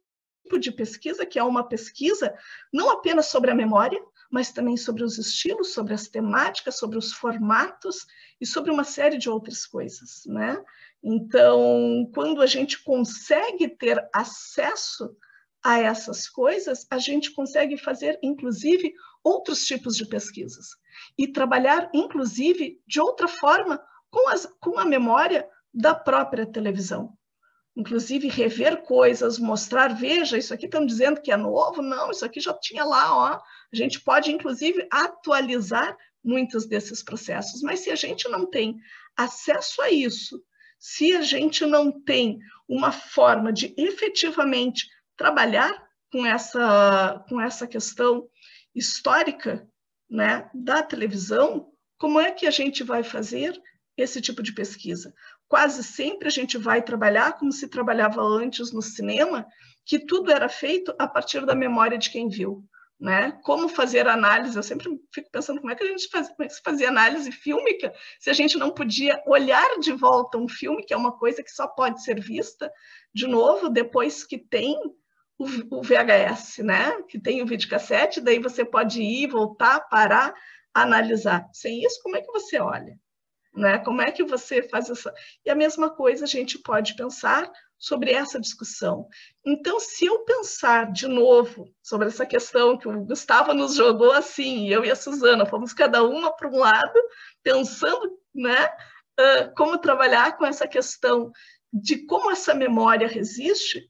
Speaker 4: de pesquisa, que é uma pesquisa não apenas sobre a memória, mas também sobre os estilos, sobre as temáticas, sobre os formatos e sobre uma série de outras coisas, né? Então, quando a gente consegue ter acesso a essas coisas, a gente consegue fazer, inclusive, outros tipos de pesquisas e trabalhar, inclusive, de outra forma com, as, com a memória da própria televisão. Inclusive, rever coisas, mostrar, veja, isso aqui estão dizendo que é novo, não, isso aqui já tinha lá, ó. A gente pode, inclusive, atualizar muitos desses processos, mas se a gente não tem acesso a isso se a gente não tem uma forma de efetivamente trabalhar com essa, com essa questão histórica né, da televisão, como é que a gente vai fazer esse tipo de pesquisa? Quase sempre a gente vai trabalhar como se trabalhava antes no cinema, que tudo era feito a partir da memória de quem viu né? Como fazer análise? Eu sempre fico pensando como é que a gente faz, é fazia análise fílmica se a gente não podia olhar de volta um filme, que é uma coisa que só pode ser vista de novo depois que tem o, o VHS, né? Que tem o videocassete, daí você pode ir, voltar, parar, analisar. Sem isso, como é que você olha? Né? Como é que você faz essa? E a mesma coisa a gente pode pensar sobre essa discussão. Então, se eu pensar de novo sobre essa questão que o Gustavo nos jogou assim, eu e a Suzana fomos cada uma para um lado, pensando, né, uh, como trabalhar com essa questão de como essa memória resiste,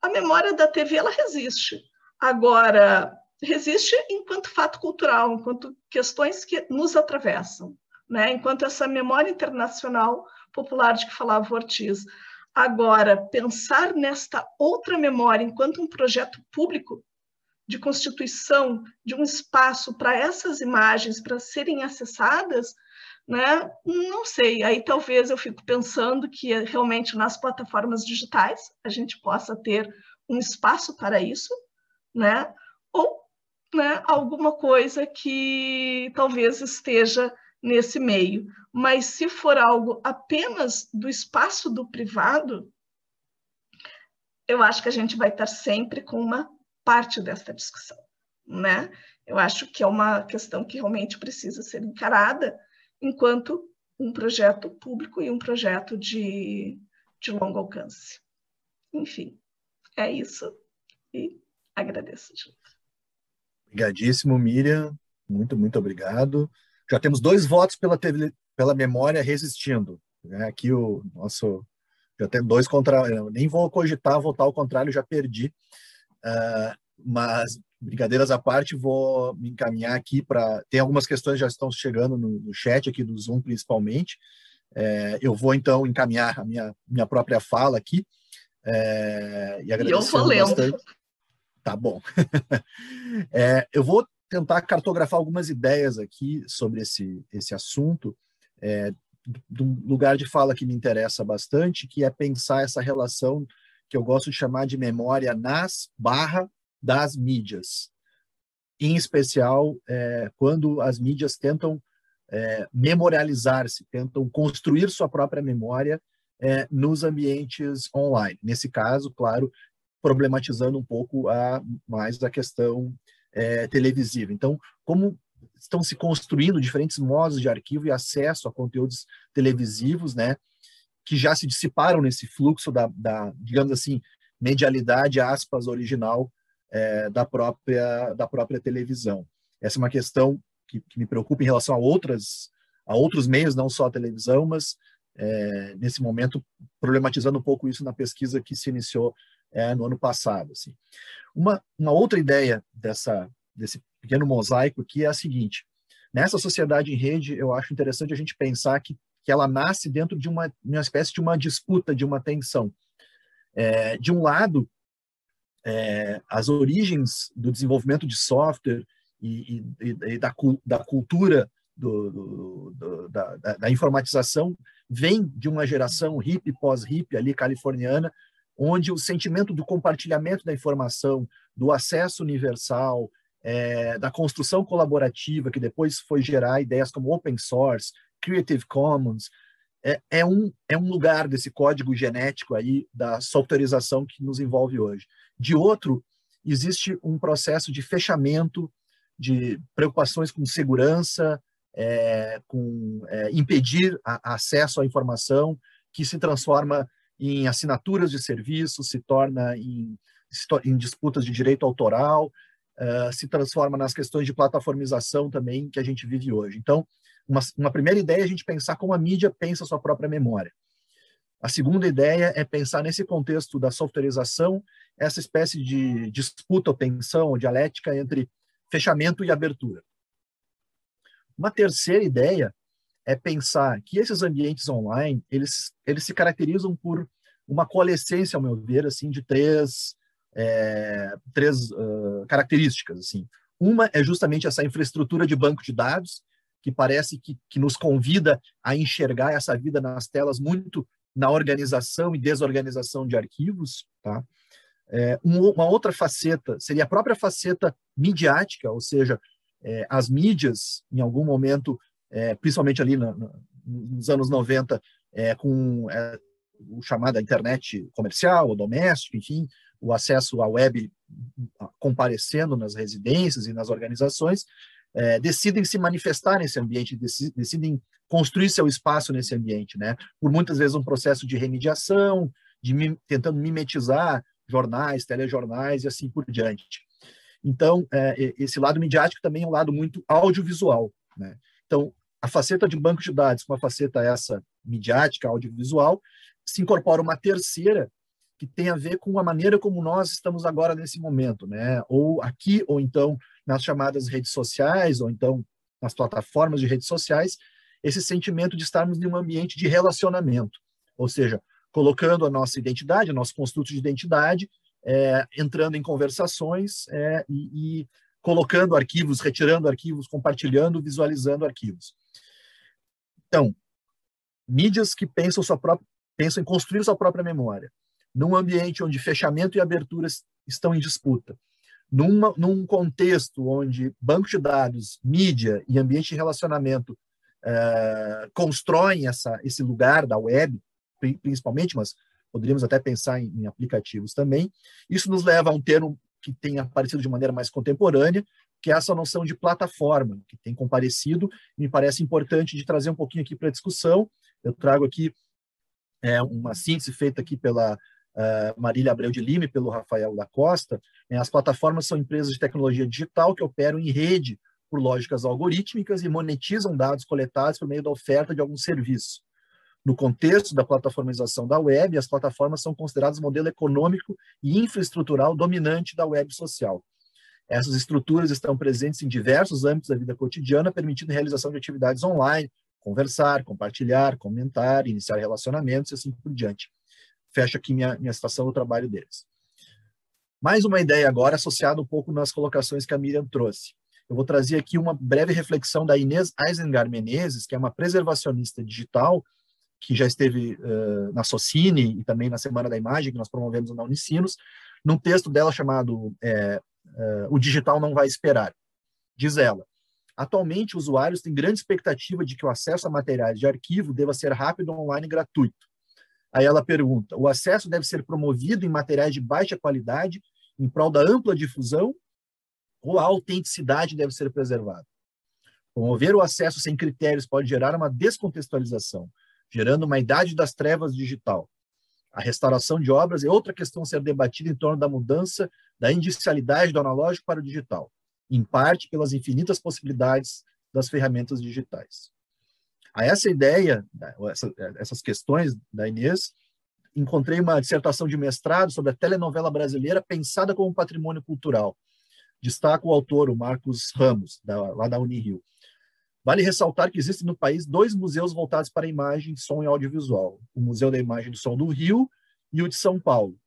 Speaker 4: a memória da TV ela resiste. Agora, resiste enquanto fato cultural, enquanto questões que nos atravessam, né? Enquanto essa memória internacional popular de que falava Ortiz, Agora, pensar nesta outra memória enquanto um projeto público de constituição de um espaço para essas imagens para serem acessadas, né? Não sei. Aí talvez eu fico pensando que realmente nas plataformas digitais a gente possa ter um espaço para isso, né? Ou né, alguma coisa que talvez esteja nesse meio. Mas se for algo apenas do espaço do privado, eu acho que a gente vai estar sempre com uma parte desta discussão, né? Eu acho que é uma questão que realmente precisa ser encarada enquanto um projeto público e um projeto de, de longo alcance. Enfim, é isso. E agradeço.
Speaker 2: Obrigadíssimo, Miriam. Muito, muito obrigado. Já temos dois votos pela, pela memória resistindo. Né? Aqui o nosso. Já tem dois contra. Eu nem vou cogitar votar ao contrário, já perdi. Uh, mas, brincadeiras à parte, vou me encaminhar aqui para. Tem algumas questões que já estão chegando no, no chat aqui do Zoom, principalmente. É, eu vou, então, encaminhar a minha, minha própria fala aqui. É, e agradecer bastante. Tá bom. é, eu vou tentar cartografar algumas ideias aqui sobre esse, esse assunto, é, de um lugar de fala que me interessa bastante, que é pensar essa relação que eu gosto de chamar de memória nas barra das mídias. Em especial, é, quando as mídias tentam é, memorializar-se, tentam construir sua própria memória é, nos ambientes online. Nesse caso, claro, problematizando um pouco a, mais a questão é, televisiva. Então, como estão se construindo diferentes modos de arquivo e acesso a conteúdos televisivos, né, que já se dissiparam nesse fluxo da, da digamos assim, medialidade, aspas, original é, da, própria, da própria televisão. Essa é uma questão que, que, me preocupa em relação a outras a outros meios, não só a televisão, mas é, nesse momento problematizando um pouco isso na pesquisa que se iniciou é, no ano passado. Assim. Uma, uma outra ideia dessa, desse pequeno mosaico aqui é a seguinte: nessa sociedade em rede, eu acho interessante a gente pensar que, que ela nasce dentro de uma, uma espécie de uma disputa, de uma tensão. É, de um lado, é, as origens do desenvolvimento de software e, e, e da, da, cultura do, do, do, da, da, informatização vem de uma geração hip pós-hip ali californiana, onde o sentimento do compartilhamento da informação, do acesso universal, é, da construção colaborativa, que depois foi gerar ideias como open source, Creative Commons, é, é, um, é um lugar desse código genético aí da softwareização que nos envolve hoje. De outro, existe um processo de fechamento, de preocupações com segurança, é, com é, impedir a, acesso à informação, que se transforma em assinaturas de serviços, se torna em, em disputas de direito autoral, uh, se transforma nas questões de plataformização também que a gente vive hoje. Então, uma, uma primeira ideia é a gente pensar como a mídia pensa a sua própria memória. A segunda ideia é pensar nesse contexto da softwareização, essa espécie de disputa ou tensão ou dialética entre fechamento e abertura. Uma terceira ideia é pensar que esses ambientes online, eles, eles se caracterizam por uma coalescência, ao meu ver, assim, de três, é, três uh, características. Assim. Uma é justamente essa infraestrutura de banco de dados, que parece que, que nos convida a enxergar essa vida nas telas muito na organização e desorganização de arquivos, tá? É, uma outra faceta seria a própria faceta midiática, ou seja, é, as mídias, em algum momento, é, principalmente ali na, na, nos anos 90, é, com é, o chamado internet comercial, doméstica, enfim, o acesso à web comparecendo nas residências e nas organizações, é, decidem se manifestar nesse ambiente, decidem construir seu espaço nesse ambiente, né? Por muitas vezes um processo de remediação, de tentando mimetizar jornais, telejornais e assim por diante. Então, é, esse lado midiático também é um lado muito audiovisual, né? Então, a faceta de banco de dados com a faceta essa midiática, audiovisual, se incorpora uma terceira que tem a ver com a maneira como nós estamos agora nesse momento, né? Ou aqui, ou então nas chamadas redes sociais, ou então nas plataformas de redes sociais, esse sentimento de estarmos em um ambiente de relacionamento, ou seja, colocando a nossa identidade, nosso construto de identidade, é, entrando em conversações é, e, e colocando arquivos, retirando arquivos, compartilhando, visualizando arquivos. Então, mídias que pensam, sua própria, pensam em construir sua própria memória, num ambiente onde fechamento e abertura estão em disputa, numa, num contexto onde banco de dados, mídia e ambiente de relacionamento uh, constroem essa, esse lugar da web, principalmente, mas poderíamos até pensar em, em aplicativos também. Isso nos leva a um termo que tem aparecido de maneira mais contemporânea, que é essa noção de plataforma, que tem comparecido, me parece importante de trazer um pouquinho aqui para a discussão. Eu trago aqui é, uma síntese feita aqui pela uh, Marília Abreu de Lima e pelo Rafael da Costa. É, as plataformas são empresas de tecnologia digital que operam em rede por lógicas algorítmicas e monetizam dados coletados por meio da oferta de algum serviço. No contexto da plataformização da web, as plataformas são consideradas modelo econômico e infraestrutural dominante da web social. Essas estruturas estão presentes em diversos âmbitos da vida cotidiana, permitindo a realização de atividades online, conversar, compartilhar, comentar, iniciar relacionamentos e assim por diante. Fecho aqui minha, minha citação do trabalho deles. Mais uma ideia agora associada um pouco nas colocações que a Miriam trouxe. Eu vou trazer aqui uma breve reflexão da Inês Eisengar Menezes, que é uma preservacionista digital que já esteve uh, na Socine e também na Semana da Imagem, que nós promovemos na Unicinos, num texto dela chamado é, uh, O Digital Não Vai Esperar. Diz ela, atualmente usuários têm grande expectativa de que o acesso a materiais de arquivo deva ser rápido, online e gratuito. Aí ela pergunta, o acesso deve ser promovido em materiais de baixa qualidade em prol da ampla difusão ou a autenticidade deve ser preservada? Promover o acesso sem critérios pode gerar uma descontextualização, gerando uma idade das trevas digital. A restauração de obras é outra questão a ser debatida em torno da mudança da indicialidade do analógico para o digital, em parte pelas infinitas possibilidades das ferramentas digitais. A essa ideia, né, essas questões da Inês, encontrei uma dissertação de mestrado sobre a telenovela brasileira pensada como patrimônio cultural. Destaca o autor, o Marcos Ramos, lá da Unirio. Vale ressaltar que existem no país dois museus voltados para imagem, som e audiovisual: o Museu da Imagem do Som do Rio e o de São Paulo.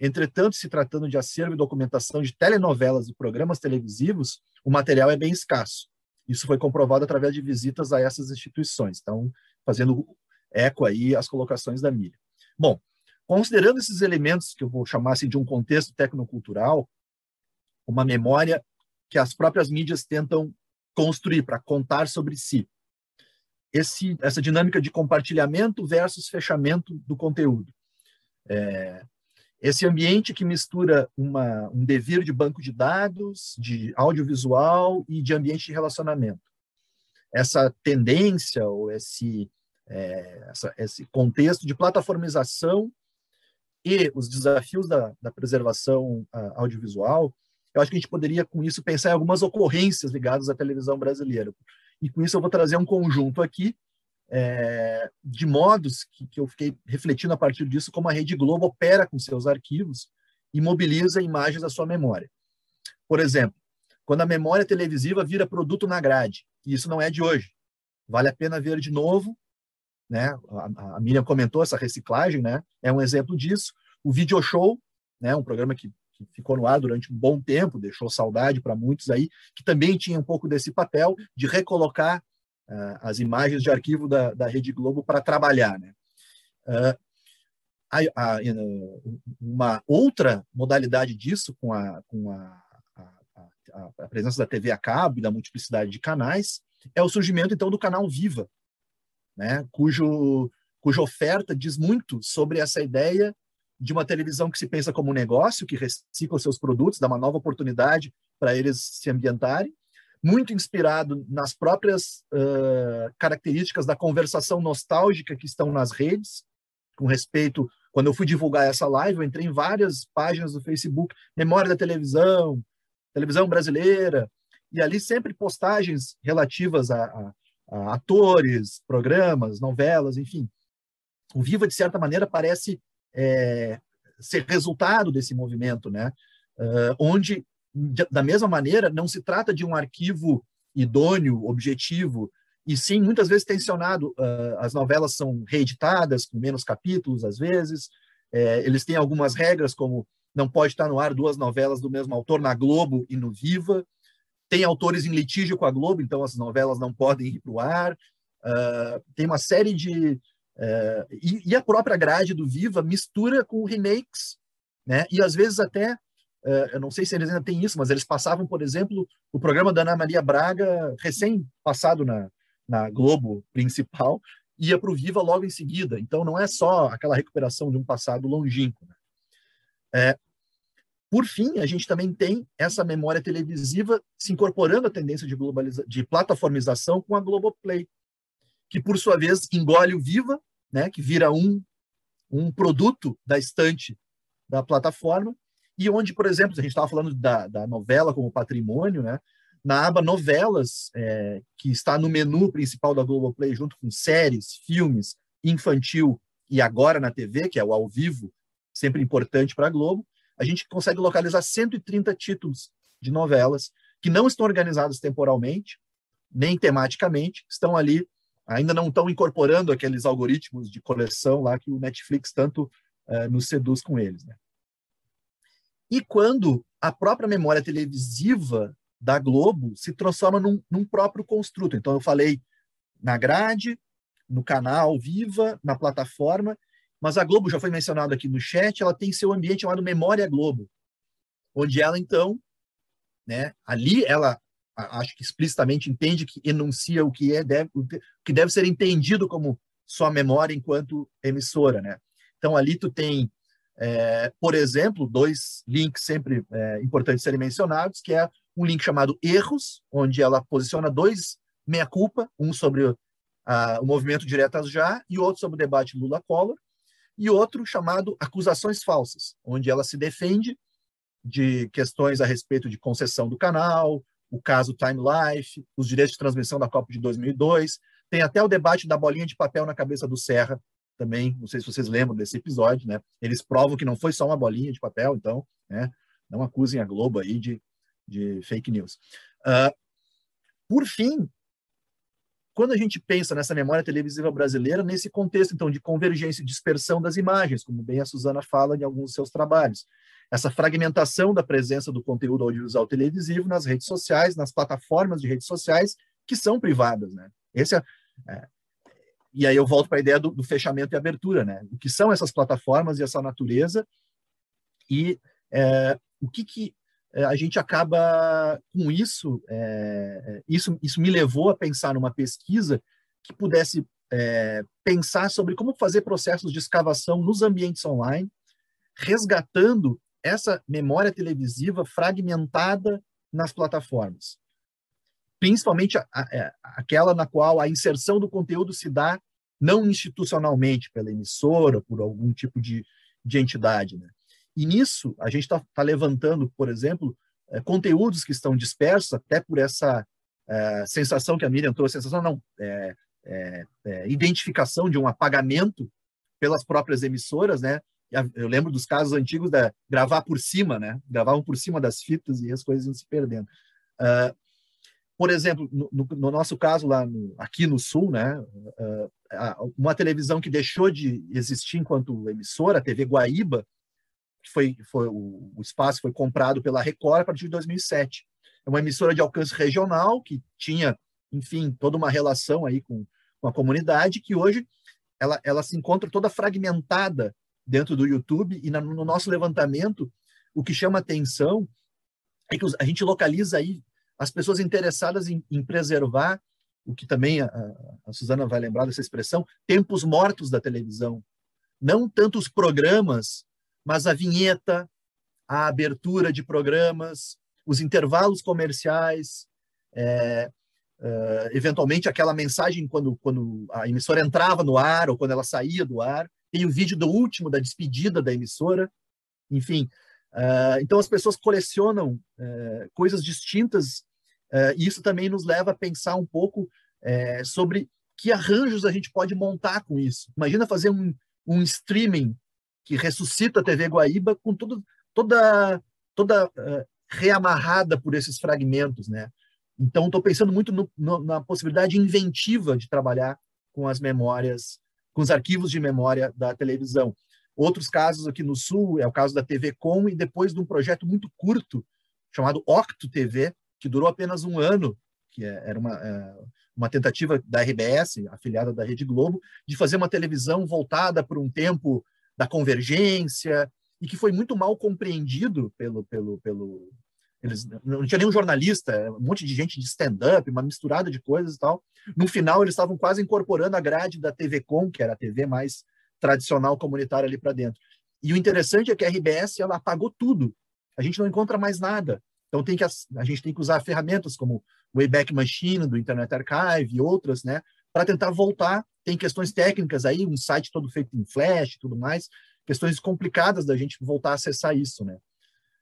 Speaker 2: Entretanto, se tratando de acervo e documentação de telenovelas e programas televisivos, o material é bem escasso. Isso foi comprovado através de visitas a essas instituições. Então, fazendo eco aí às colocações da Miriam. Bom, considerando esses elementos que eu vou chamar assim, de um contexto tecnocultural, uma memória que as próprias mídias tentam construir, para contar sobre si. Esse, essa dinâmica de compartilhamento versus fechamento do conteúdo. É, esse ambiente que mistura uma, um devir de banco de dados, de audiovisual e de ambiente de relacionamento. Essa tendência ou esse, é, essa, esse contexto de plataformização e os desafios da, da preservação uh, audiovisual eu acho que a gente poderia, com isso, pensar em algumas ocorrências ligadas à televisão brasileira. E com isso eu vou trazer um conjunto aqui é, de modos que, que eu fiquei refletindo a partir disso, como a Rede Globo opera com seus arquivos e mobiliza imagens da sua memória. Por exemplo, quando a memória televisiva vira produto na grade, e isso não é de hoje. Vale a pena ver de novo, né? A, a Miriam comentou essa reciclagem, né? É um exemplo disso. O Video Show, né? Um programa que que ficou no ar durante um bom tempo, deixou saudade para muitos aí, que também tinha um pouco desse papel de recolocar uh, as imagens de arquivo da, da Rede Globo para trabalhar. Né? Uh, a, a, uma outra modalidade disso, com, a, com a, a, presença da TV a cabo e da multiplicidade de canais, é o surgimento, então, do canal Viva, né? cujo, cuja oferta diz muito sobre essa ideia de uma televisão que se pensa como um negócio, que recicla seus produtos, dá uma nova oportunidade para eles se ambientarem, muito inspirado nas próprias uh, características da conversação nostálgica que estão nas redes, com respeito. Quando eu fui divulgar essa live, eu entrei em várias páginas do Facebook, memória da televisão, televisão brasileira, e ali sempre postagens relativas a, a, a atores, programas, novelas, enfim. O Viva, de certa maneira, parece é, ser resultado desse movimento, né? Uh, onde, da mesma maneira, não se trata de um arquivo idôneo, objetivo, e sim, muitas vezes tensionado. Uh, as novelas são reeditadas, com menos capítulos, às vezes. É, eles têm algumas regras, como não pode estar no ar duas novelas do mesmo autor na Globo e no Viva. Tem autores em litígio com a Globo, então as novelas não podem ir para o ar. Uh, tem uma série de, é, e, e, a própria grade do Viva mistura com remakes, né? E às vezes até, é, eu não sei se eles ainda têm isso, mas eles passavam, por exemplo, o programa da Ana Maria Braga, recém passado na, na Globo principal, ia para o Viva logo em seguida. Então, não é só aquela recuperação de um passado longínquo. Né? É, por fim, a gente também tem essa memória televisiva se incorporando à tendência de, globaliza de plataformização com a Globoplay, que, por sua vez, engole o Viva, né, que vira um, um produto da estante da plataforma, e onde, por exemplo, a gente estava falando da, da novela como patrimônio, né, na aba novelas, é, que está no menu principal da Globoplay, junto com séries, filmes, infantil e agora na TV, que é o ao vivo, sempre importante para a Globo, a gente consegue localizar 130 títulos de novelas que não estão organizadas temporalmente, nem tematicamente, estão ali, ainda não estão incorporando aqueles algoritmos de coleção lá que o Netflix tanto uh, nos seduz com eles. Né? E quando a própria memória televisiva da Globo se transforma num, num próprio construto. Então, eu falei na grade, no canal Viva, na plataforma, mas a Globo, já foi mencionado aqui no chat, ela tem seu ambiente chamado Memória Globo, onde ela, então, né, ali ela acho que explicitamente entende que enuncia o que é deve, o que deve ser entendido como sua memória enquanto emissora, né? Então ali tu tem, é, por exemplo, dois links sempre é, importantes serem mencionados, que é um link chamado Erros, onde ela posiciona dois meia culpa, um sobre o movimento Diretas Já e outro sobre o debate Lula-Collor, e outro chamado Acusações Falsas, onde ela se defende de questões a respeito de concessão do canal, o caso Time Life, os direitos de transmissão da Copa de 2002. Tem até o debate da bolinha de papel na cabeça do Serra, também, não sei se vocês lembram desse episódio, né? Eles provam que não foi só uma bolinha de papel, então, né? Não acusem a Globo aí de, de fake news. Uh, por fim, quando a gente pensa nessa memória televisiva brasileira, nesse contexto, então, de convergência e dispersão das imagens, como bem a Suzana fala em alguns seus trabalhos, essa fragmentação da presença do conteúdo audiovisual televisivo nas redes sociais, nas plataformas de redes sociais, que são privadas, né? Esse é, é e aí eu volto para a ideia do, do, fechamento e abertura, né? O que são essas plataformas e essa natureza e é, o que, que a gente acaba com isso, é, é, isso, isso me levou a pensar numa pesquisa que pudesse é, pensar sobre como fazer processos de escavação nos ambientes online, resgatando essa memória televisiva fragmentada nas plataformas. Principalmente a, a, aquela na qual a inserção do conteúdo se dá não institucionalmente, pela emissora, por algum tipo de, de entidade. Né? E nisso, a gente está tá levantando, por exemplo, é, conteúdos que estão dispersos, até por essa é, sensação que a Miriam trouxe, sensação não, é, identificação de um apagamento pelas próprias emissoras, né? Eu lembro dos casos antigos da gravar por cima, né? Gravavam por cima das fitas e as coisas iam se perdendo. Uh, por exemplo, no, no, nosso caso lá no, aqui no Sul, né? Uh, uma televisão que deixou de existir enquanto emissora, a TV Guaíba, que foi, foi o, o, espaço foi comprado pela Record a partir de 2007. É uma emissora de alcance regional que tinha, enfim, toda uma relação aí com, com a comunidade que hoje ela, ela se encontra toda fragmentada dentro do YouTube e na, no nosso levantamento o que chama atenção é que a gente localiza aí as pessoas interessadas em, em preservar o que também a, a, Suzana vai lembrar dessa expressão, tempos mortos da televisão. Não tanto os programas mas a vinheta, a abertura de programas, os intervalos comerciais, é, é, eventualmente aquela mensagem quando, quando a emissora entrava no ar ou quando ela saía do ar, tem o vídeo do último, da despedida da emissora, enfim. É, então as pessoas colecionam é, coisas distintas é, e isso também nos leva a pensar um pouco é, sobre que arranjos a gente pode montar com isso. Imagina fazer um, um streaming que ressuscita a TV Guaíba com tudo, toda, toda uh, reamarrada por esses fragmentos, né? Então, estou pensando muito no, no, na possibilidade inventiva de trabalhar com as memórias, com os arquivos de memória da televisão. Outros casos aqui no Sul é o caso da TV Com e depois de um projeto muito curto chamado Octo TV, que durou apenas um ano, que é, era uma, é, uma tentativa da RBS, afiliada da Rede Globo, de fazer uma televisão voltada para um tempo da convergência, e que foi muito mal compreendido pelo, pelo, pelo Eles não tinha nenhum jornalista, um monte de gente de stand-up, uma misturada de coisas e tal. No final, eles estavam quase incorporando a grade da TV Com, que era a TV mais tradicional comunitária ali para dentro. E o interessante é que a RBS ela apagou tudo. A gente não encontra mais nada. Então tem que a gente tem que usar ferramentas como Wayback Machine do Internet Archive e outras, né, para tentar voltar. Tem questões técnicas aí, um site todo feito em Flash e tudo mais, questões complicadas da gente voltar a acessar isso, né.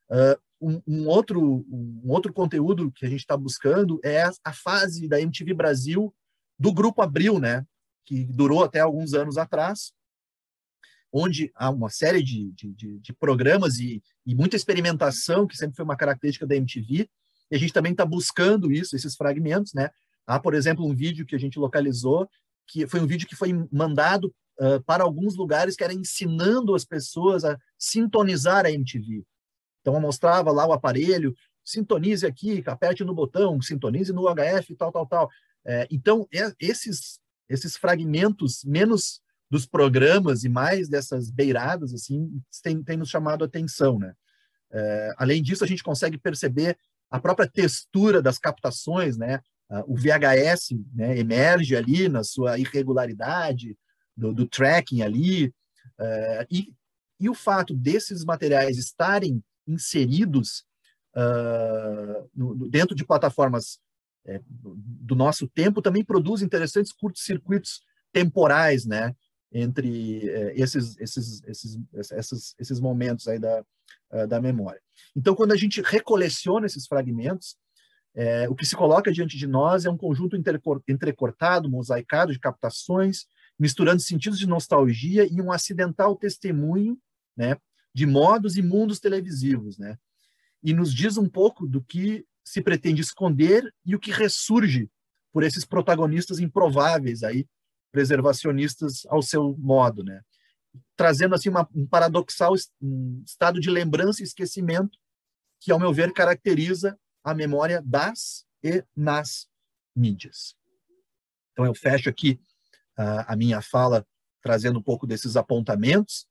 Speaker 2: Uh, um, um, outro um outro conteúdo que a gente está buscando é a, a, fase da MTV Brasil do Grupo Abril, né, que durou até alguns anos atrás, onde há uma série de, de, de programas e, e, muita experimentação, que sempre foi uma característica da MTV, e a gente também está buscando isso, esses fragmentos, né? Há, por exemplo, um vídeo que a gente localizou, que foi um vídeo que foi mandado uh, para alguns lugares que era ensinando as pessoas a sintonizar a MTV. Então, mostrava lá o aparelho, sintonize aqui, aperte no botão, sintonize no HF, tal, tal, tal. É, então, é, esses, esses fragmentos menos dos programas e mais dessas beiradas assim tem, tem nos chamado a atenção, né? É, além disso, a gente consegue perceber a própria textura das captações, né? O VHS né, emerge ali na sua irregularidade do, do tracking ali é, e, e o fato desses materiais estarem inseridos uh, no, dentro de plataformas é, do nosso tempo também produz interessantes curtos-circuitos temporais, né? entre eh, esses, esses, esses, esses, esses momentos aí da, uh, da memória. Então, quando a gente recoleciona esses fragmentos, é, o que se coloca diante de nós é um conjunto entrecortado, mosaicado de captações, misturando sentidos de nostalgia e um acidental testemunho né, de modos e mundos televisivos. Né? E nos diz um pouco do que se pretende esconder e o que ressurge por esses protagonistas improváveis aí preservacionistas ao seu modo, né? Trazendo assim uma, um paradoxal um estado de lembrança e esquecimento que, ao meu ver, caracteriza a memória das e nas mídias. Então eu fecho aqui uh, a minha fala trazendo um pouco desses apontamentos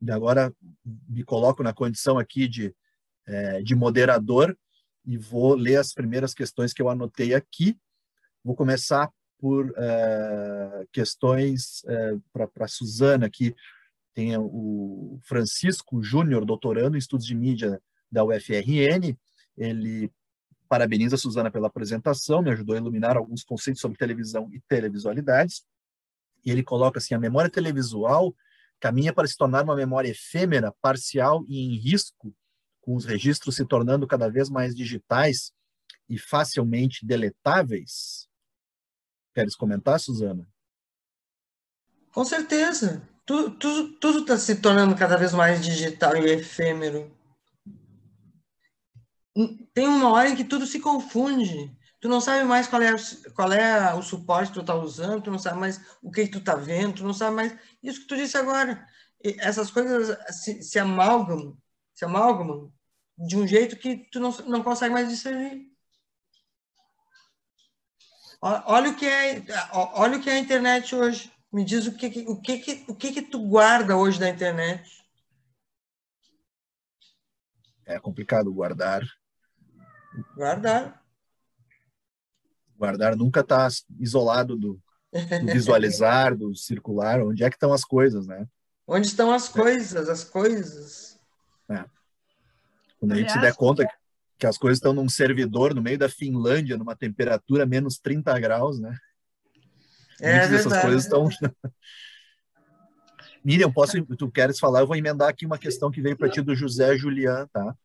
Speaker 2: e agora me coloco na condição aqui de, é, de moderador e vou ler as primeiras questões que eu anotei aqui. Vou começar por uh, questões uh, para a Suzana aqui. Tem o Francisco Júnior, doutorando em estudos de mídia da UFRN. Ele parabeniza a Suzana pela apresentação, me ajudou a iluminar alguns conceitos sobre televisão e televisualidades. E ele coloca assim: a memória televisual caminha para se tornar uma memória efêmera, parcial e em risco, com os registros se tornando cada vez mais digitais e facilmente deletáveis. Queres comentar, Suzana?
Speaker 3: Com certeza. Tudo está se tornando cada vez mais digital e efêmero. Tem uma hora em que tudo se confunde. Tu não sabe mais qual é, qual é o suporte que tu está usando, tu não sabe mais o que, que tu está vendo, tu não sabe mais isso que tu disse agora. E essas coisas se, se se amalgamam de um jeito que tu não, não consegue mais discernir. Olha o que é, olha o que é a internet hoje. Me diz o que, o que, o que, que tu guarda hoje da internet.
Speaker 2: É complicado guardar.
Speaker 3: Guardar.
Speaker 2: Guardar nunca está isolado do, do visualizar, do circular. Onde é que estão as coisas, né?
Speaker 3: Onde estão as coisas, as coisas.
Speaker 2: É. Quando a gente se der conta que que as coisas estão num servidor no meio da Finlândia, numa temperatura menos 30 graus, né?
Speaker 3: É Muitas
Speaker 2: dessas coisas estão. Miriam, posso, tu queres falar? Eu vou emendar aqui uma questão que veio para ti do José Julian, tá?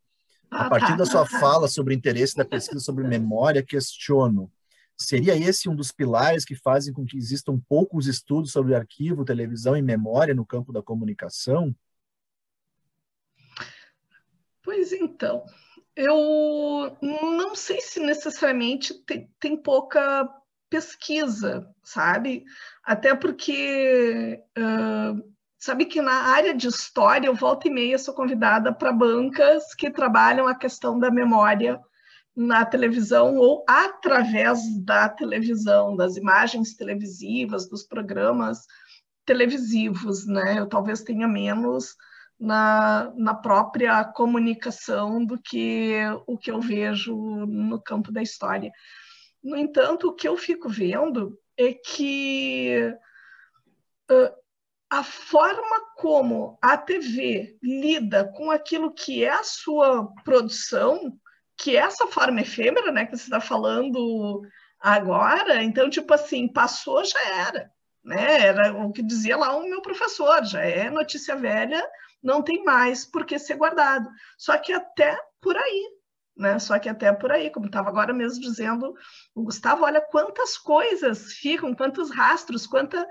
Speaker 2: A ah, partir tá. da sua fala sobre interesse da pesquisa sobre memória, questiono: seria esse um dos pilares que fazem com que existam poucos estudos sobre arquivo, televisão e memória no campo da comunicação?
Speaker 4: Pois então, eu não sei se necessariamente tem, tem pouca pesquisa, sabe? Até porque uh, sabe que na área de história eu volta e meia sou convidada para bancas que trabalham a questão da memória na televisão ou através da televisão, das imagens televisivas, dos programas televisivos, né? Eu talvez tenha menos na, na própria comunicação do que o que eu vejo no campo da história. No entanto, o que eu fico vendo é que uh, a forma como a TV lida com aquilo que é a sua produção, que é essa forma efêmera, né, que você está falando agora, então, tipo assim, passou, já era. Né? Era o que dizia lá o meu professor, já é notícia velha, não tem mais por que ser guardado. Só que até por aí, né? Só que até por aí, como estava agora mesmo dizendo o Gustavo, olha quantas coisas ficam, quantos rastros, quanta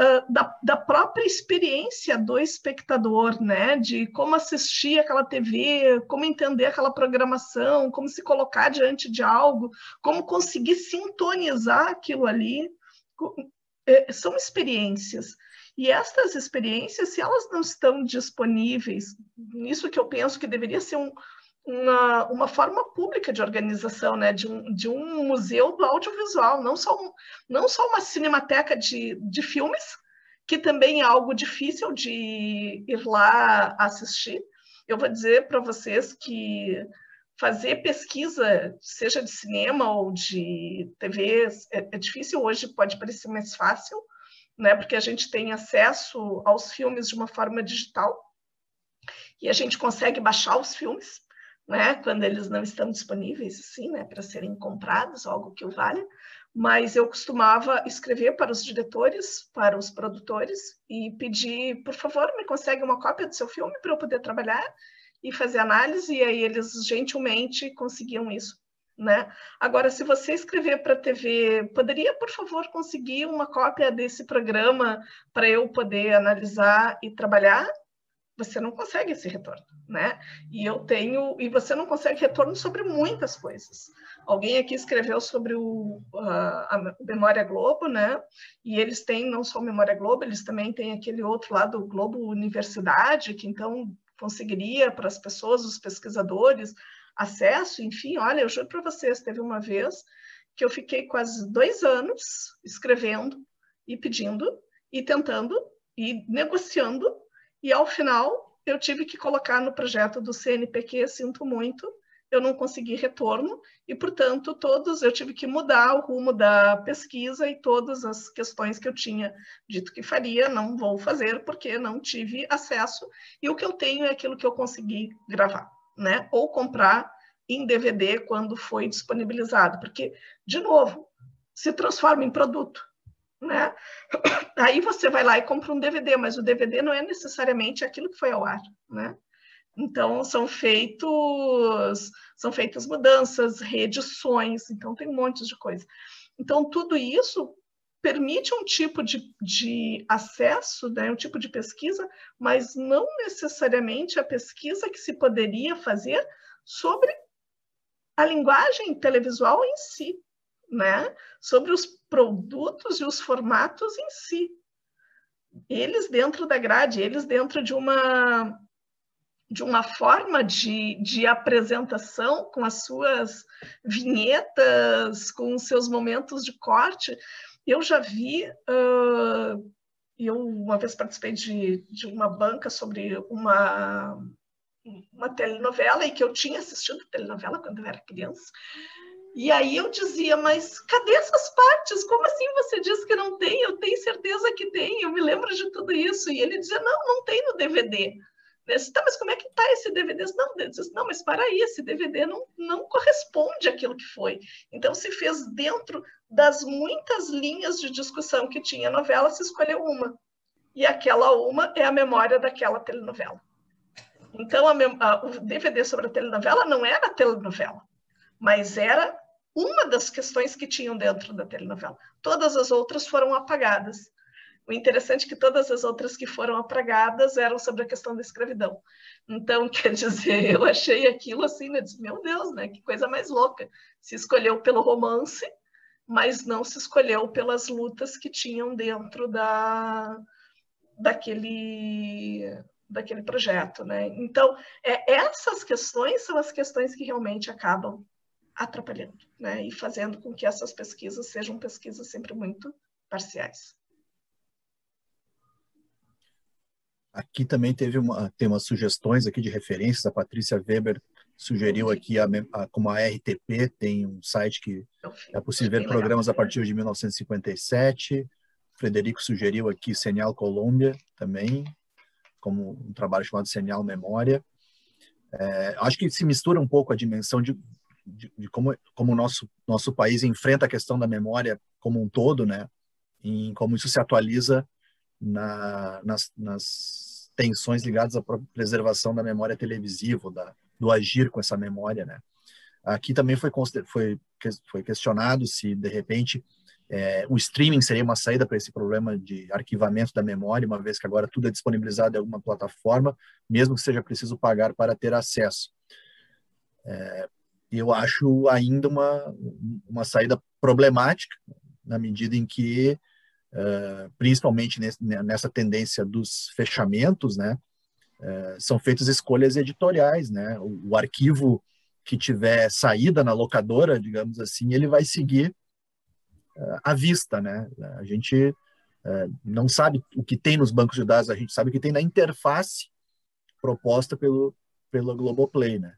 Speaker 4: uh, da, da, própria experiência do espectador, né? De como assistir aquela TV, como entender aquela programação, como se colocar diante de algo, como conseguir sintonizar aquilo ali. É, são experiências. E estas experiências, se elas não estão disponíveis, nisso que eu penso que deveria ser um, uma, uma forma pública de organização, né? de, um, de um museu do audiovisual, não só, um, não só uma cinemateca de, de filmes, que também é algo difícil de ir lá assistir. Eu vou dizer para vocês que fazer pesquisa, seja de cinema ou de TV, é, é difícil hoje, pode parecer mais fácil, né? Porque a gente tem acesso aos filmes de uma forma digital e a gente consegue baixar os filmes, né? Quando eles não estão disponíveis, assim, né? Para serem comprados, algo que o valha. Mas eu costumava escrever para os diretores, para os produtores e pedir, por favor, me consegue uma cópia do seu filme para eu poder trabalhar e fazer análise. E aí eles gentilmente conseguiam isso né? Agora, se você escrever para a TV, poderia, por favor, conseguir uma cópia desse programa para eu poder analisar e trabalhar? Você não consegue esse retorno, né? E eu tenho, e você não consegue retorno sobre muitas coisas. Alguém aqui escreveu sobre o, a, a Memória Globo, né? E eles têm não só Memória Globo, eles também têm aquele outro lado, Globo Universidade, que então conseguiria para as pessoas, os pesquisadores, acesso, enfim, olha, eu juro para vocês, teve uma vez que eu fiquei quase dois anos escrevendo e pedindo e tentando e negociando e ao final eu tive que colocar no projeto do CNPq, sinto muito, eu não consegui retorno e, portanto, todos eu tive que mudar o rumo da pesquisa e todas as questões que eu tinha dito que faria, não vou fazer porque não tive acesso e o que eu tenho é aquilo que eu consegui gravar né? Ou comprar em DVD quando foi disponibilizado, porque, de novo, se transforma em produto, né? Aí você vai lá e compra um DVD, mas o DVD não é necessariamente aquilo que foi ao ar, né? Então são feitos são feitas mudanças, reedições, então tem um monte de coisa. Então tudo isso permite um tipo de, de acesso, né, um tipo de pesquisa, mas não necessariamente a pesquisa que se poderia fazer sobre a linguagem televisual em si, né? sobre os produtos e os formatos em si. Eles dentro da grade, eles dentro de uma de uma forma de, de apresentação com as suas vinhetas, com os seus momentos de corte, eu já vi, uh, eu uma vez participei de, de uma banca sobre uma, uma telenovela e que eu tinha assistido telenovela quando eu era criança. E aí eu dizia, mas cadê essas partes? Como assim você diz que não tem? Eu tenho certeza que tem, eu me lembro de tudo isso. E ele dizia, não, não tem no DVD. Disse, tá, mas como é que tá esse DVD? Não, disse, não, mas para aí, esse DVD não, não corresponde àquilo que foi. Então se fez dentro das muitas linhas de discussão que tinha a novela, se escolheu uma. E aquela uma é a memória daquela telenovela. Então, a, a, o DVD sobre a telenovela não era a telenovela, mas era uma das questões que tinham dentro da telenovela. Todas as outras foram apagadas. O interessante é que todas as outras que foram apagadas eram sobre a questão da escravidão. Então, quer dizer, eu achei aquilo assim, né? Disse, meu Deus, né? Que coisa mais louca. Se escolheu pelo romance mas não se escolheu pelas lutas que tinham dentro da, daquele, daquele projeto. Né? Então, é, essas questões são as questões que realmente acabam atrapalhando né? e fazendo com que essas pesquisas sejam pesquisas sempre muito parciais.
Speaker 2: aqui também teve uma, tem umas sugestões aqui de referências. A Patrícia Weber sugeriu aqui a, a, como a RTP tem um site que é possível ver programas a partir de 1957. Frederico sugeriu aqui Señal Colômbia também, como um trabalho chamado Señal Memória. É, acho que se mistura um pouco a dimensão de, de, de, como, como o nosso, nosso país enfrenta a questão da memória como um todo, né? Em como isso se atualiza na, nas, nas tensões ligadas à preservação da memória televisiva, da, do agir com essa memória, né? Aqui também foi, foi, foi questionado se, de repente, é, o streaming seria uma saída para esse problema de arquivamento da memória, uma vez que agora tudo é disponibilizado em alguma plataforma, mesmo que seja preciso pagar para ter acesso. É, eu acho ainda uma, uma saída problemática, na medida em que, uh, principalmente nesse, nessa tendência dos fechamentos, né, uh, são feitas escolhas editoriais. Né? O, arquivo que tiver saída na locadora, digamos assim, ele vai seguir à vista, né? A gente não sabe o que tem nos bancos de dados, a gente sabe o que tem na interface proposta pelo, pelo Globoplay, né?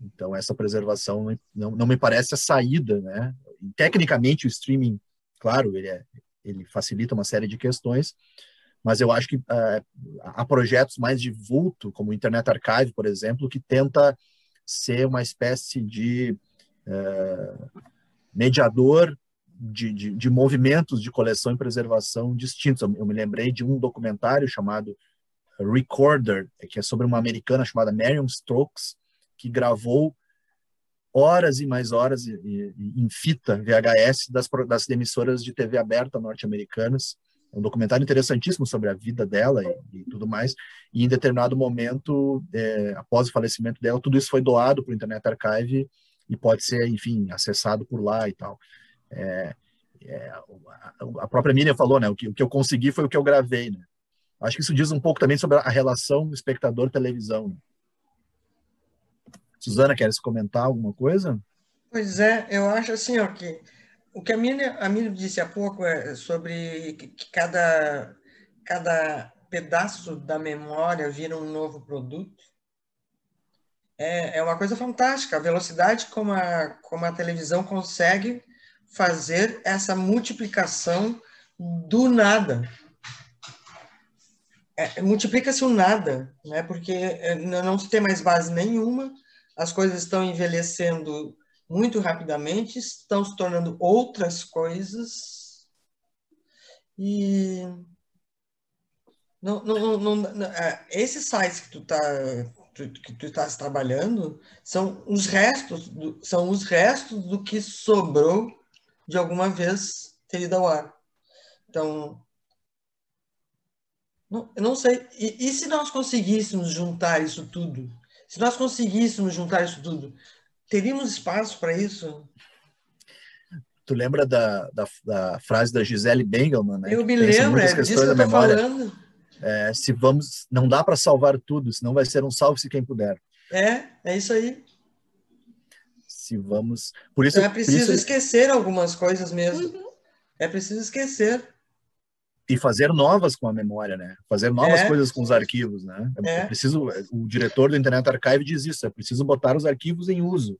Speaker 2: Então, essa preservação não, não me parece a saída, né? Tecnicamente, o streaming, claro, ele, é, ele facilita uma série de questões, mas eu acho que uh, há projetos mais de vulto, como o Internet Archive, por exemplo, que tenta ser uma espécie de uh, mediador de, de, de, movimentos de coleção e preservação distintos. Eu, eu, me lembrei de um documentário chamado Recorder, que é sobre uma americana chamada Marion Stokes, que gravou horas e mais horas em fita VHS das, das emissoras de TV aberta norte-americanas. É um documentário interessantíssimo sobre a vida dela e, e tudo mais. E em determinado momento, é, após o falecimento dela, tudo isso foi doado para o Internet Archive e pode ser, enfim, acessado por lá e tal. É, é, a própria Miriam falou, né? O que, o que eu consegui foi o que eu gravei, né? Acho que isso diz um pouco também sobre a relação espectador-televisão. Né? Suzana, queres comentar alguma coisa?
Speaker 3: Pois é, eu acho assim, ó, que o que a Miriam, a Miriam disse há pouco é sobre que cada, cada pedaço da memória vira um novo produto. É, é uma coisa fantástica, a velocidade como a, como a televisão consegue fazer essa multiplicação do nada. É, Multiplica-se o nada, né? porque é, não se tem mais base nenhuma, as coisas estão envelhecendo muito rapidamente, estão se tornando outras coisas, e não, não, não, não é, esses sites que tu está que tu estás trabalhando são os restos do, são os restos do que sobrou de alguma vez ter ido ao ar. Então, não, eu não sei. E, e, se nós conseguíssemos juntar isso tudo? Se nós conseguíssemos juntar isso tudo, teríamos espaço para isso?
Speaker 2: Tu lembra da, da, da, frase da Gisele Bengelman, né?
Speaker 3: Eu me lembro, é disso que eu estou falando.
Speaker 2: É, se vamos, não dá para salvar tudo, senão vai ser um salve-se quem puder.
Speaker 3: É, é isso aí
Speaker 2: se vamos. Por isso
Speaker 3: então é preciso isso... esquecer algumas coisas mesmo. Uhum. É preciso esquecer.
Speaker 2: E fazer novas com a memória, né? Fazer novas é. coisas com os arquivos, né? É, é. preciso. O diretor do Internet Archive diz isso. É preciso botar os arquivos em uso.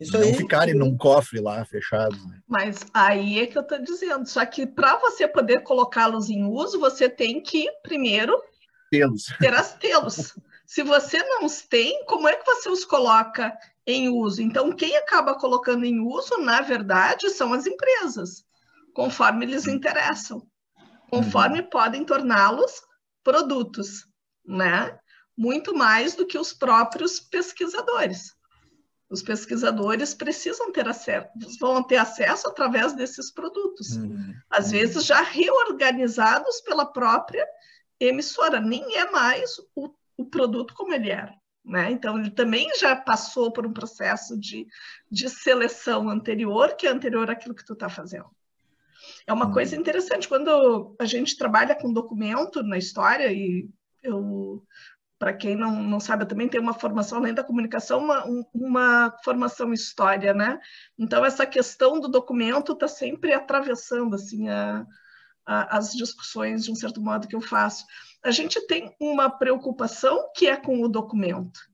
Speaker 2: Isso não aí. ficarem num cofre lá fechados. Né?
Speaker 4: Mas aí é que eu estou dizendo. Só que para você poder colocá-los em uso, você tem que primeiro
Speaker 2: tê-los.
Speaker 4: Ter as tê-los. Se você não os tem, como é que você os coloca em uso. Então, quem acaba colocando em uso, na verdade, são as empresas, conforme eles interessam, conforme uhum. podem torná-los produtos, né? Muito mais do que os próprios pesquisadores. Os pesquisadores precisam ter acesso, vão ter acesso através desses produtos, uhum. às vezes já reorganizados pela própria emissora, nem é mais o, o produto como ele era. Né? Então, ele também já passou por um processo de, de seleção anterior, que é anterior àquilo que tu está fazendo. É uma coisa interessante, quando a gente trabalha com documento na história, e eu, para quem não, não sabe, eu também tenho uma formação, além da comunicação, uma, uma formação em história, né? Então, essa questão do documento está sempre atravessando, assim, a, as discussões, de um certo modo, que eu faço. A gente tem uma preocupação que é com o documento.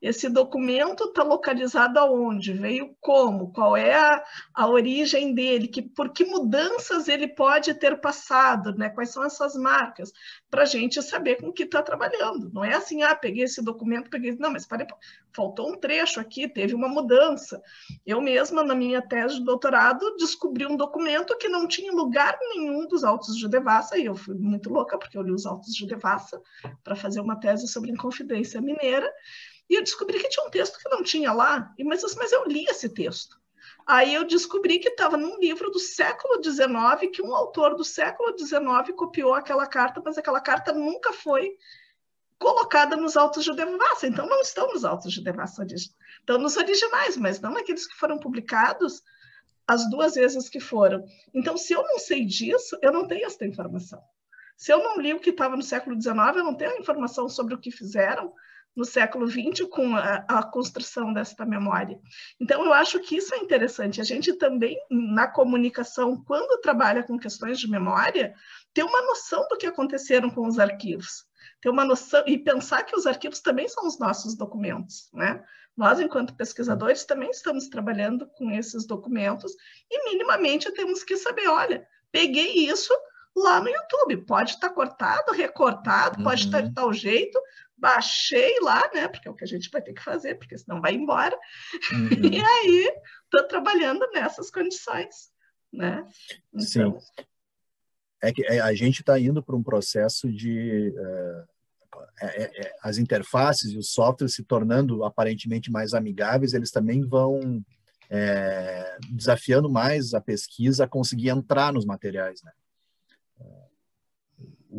Speaker 4: Esse documento está localizado aonde? Veio como? Qual é a, a origem dele? Que, por que mudanças ele pode ter passado? Né? Quais são essas marcas? Para a gente saber com que está trabalhando. Não é assim, ah, peguei esse documento, peguei. Não, mas parei, faltou um trecho aqui, teve uma mudança. Eu mesma, na minha tese de doutorado, descobri um documento que não tinha lugar nenhum dos autos de Devassa, e eu fui muito louca, porque eu li os autos de Devassa para fazer uma tese sobre Inconfidência Mineira. E eu descobri que tinha um texto que não tinha lá, mas, mas eu li esse texto. Aí eu descobri que estava num livro do século XIX, que um autor do século XIX copiou aquela carta, mas aquela carta nunca foi colocada nos autos de Devassa. Então, não estão nos autos de Devassa. Estão nos originais, mas não naqueles que foram publicados as duas vezes que foram. Então, se eu não sei disso, eu não tenho essa informação. Se eu não li o que estava no século XIX, eu não tenho informação sobre o que fizeram, no século XX com a, a, construção desta memória. Então, eu acho que isso é interessante. A gente também, na comunicação, quando trabalha com questões de memória, ter uma noção do que aconteceram com os arquivos. Ter uma noção e pensar que os arquivos também são os nossos documentos, né? Nós, enquanto pesquisadores, também estamos trabalhando com esses documentos e minimamente temos que saber, olha, peguei isso lá no YouTube. Pode estar cortado, recortado, uhum. pode estar de tal jeito, baixei lá, né? Porque é o que a gente vai ter que fazer, porque senão vai embora. Uhum. E aí, estou trabalhando nessas condições, né?
Speaker 2: Então... Sim. É que é, a gente está indo para um processo de uh, é, é, as interfaces e os softwares se tornando aparentemente mais amigáveis, eles também vão é, desafiando mais a pesquisa a conseguir entrar nos materiais, né?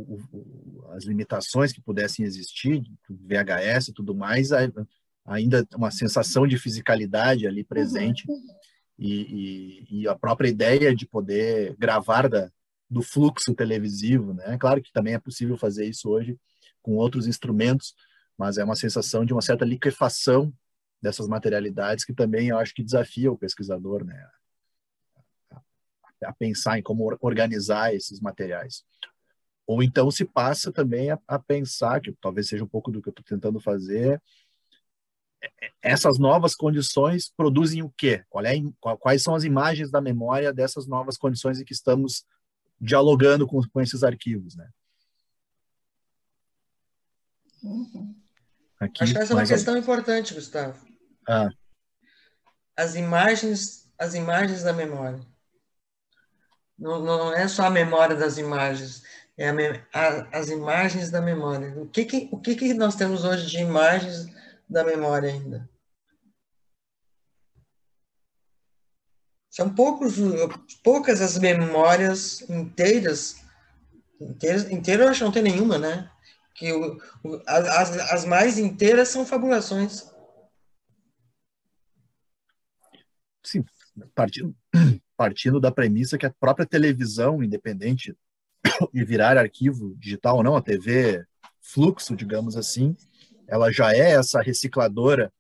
Speaker 2: O, o, as limitações que pudessem existir, VHS e tudo mais, ainda uma sensação de fisicalidade ali presente uhum. e, e, e, a própria ideia de poder gravar da, do fluxo televisivo, né? Claro que também é possível fazer isso hoje com outros instrumentos, mas é uma sensação de uma certa liquefação dessas materialidades que também eu acho que desafia o pesquisador, né? a pensar em como organizar esses materiais. Ou então se passa também a, a pensar, que talvez seja um pouco do que eu estou tentando fazer, é, é, essas novas condições produzem o quê? É, quais são as imagens da memória dessas novas condições em que estamos dialogando com, com esses arquivos, né?
Speaker 3: Uhum. Aqui, Acho que essa é uma questão importante, Gustavo.
Speaker 2: Ah.
Speaker 3: As imagens, as imagens da memória. Não, não é só a memória das imagens, é a, as imagens da memória. O que, que, o que, que nós temos hoje de imagens da memória ainda? São poucos, poucas as memórias inteiras, inteiras, inteiras eu acho que não tem nenhuma, né? Que o, o, as, as mais inteiras são fabulações.
Speaker 2: Sim, partindo, partindo da premissa que a própria televisão, independente e virar arquivo digital ou não, a TV fluxo, digamos assim, ela já é essa recicladora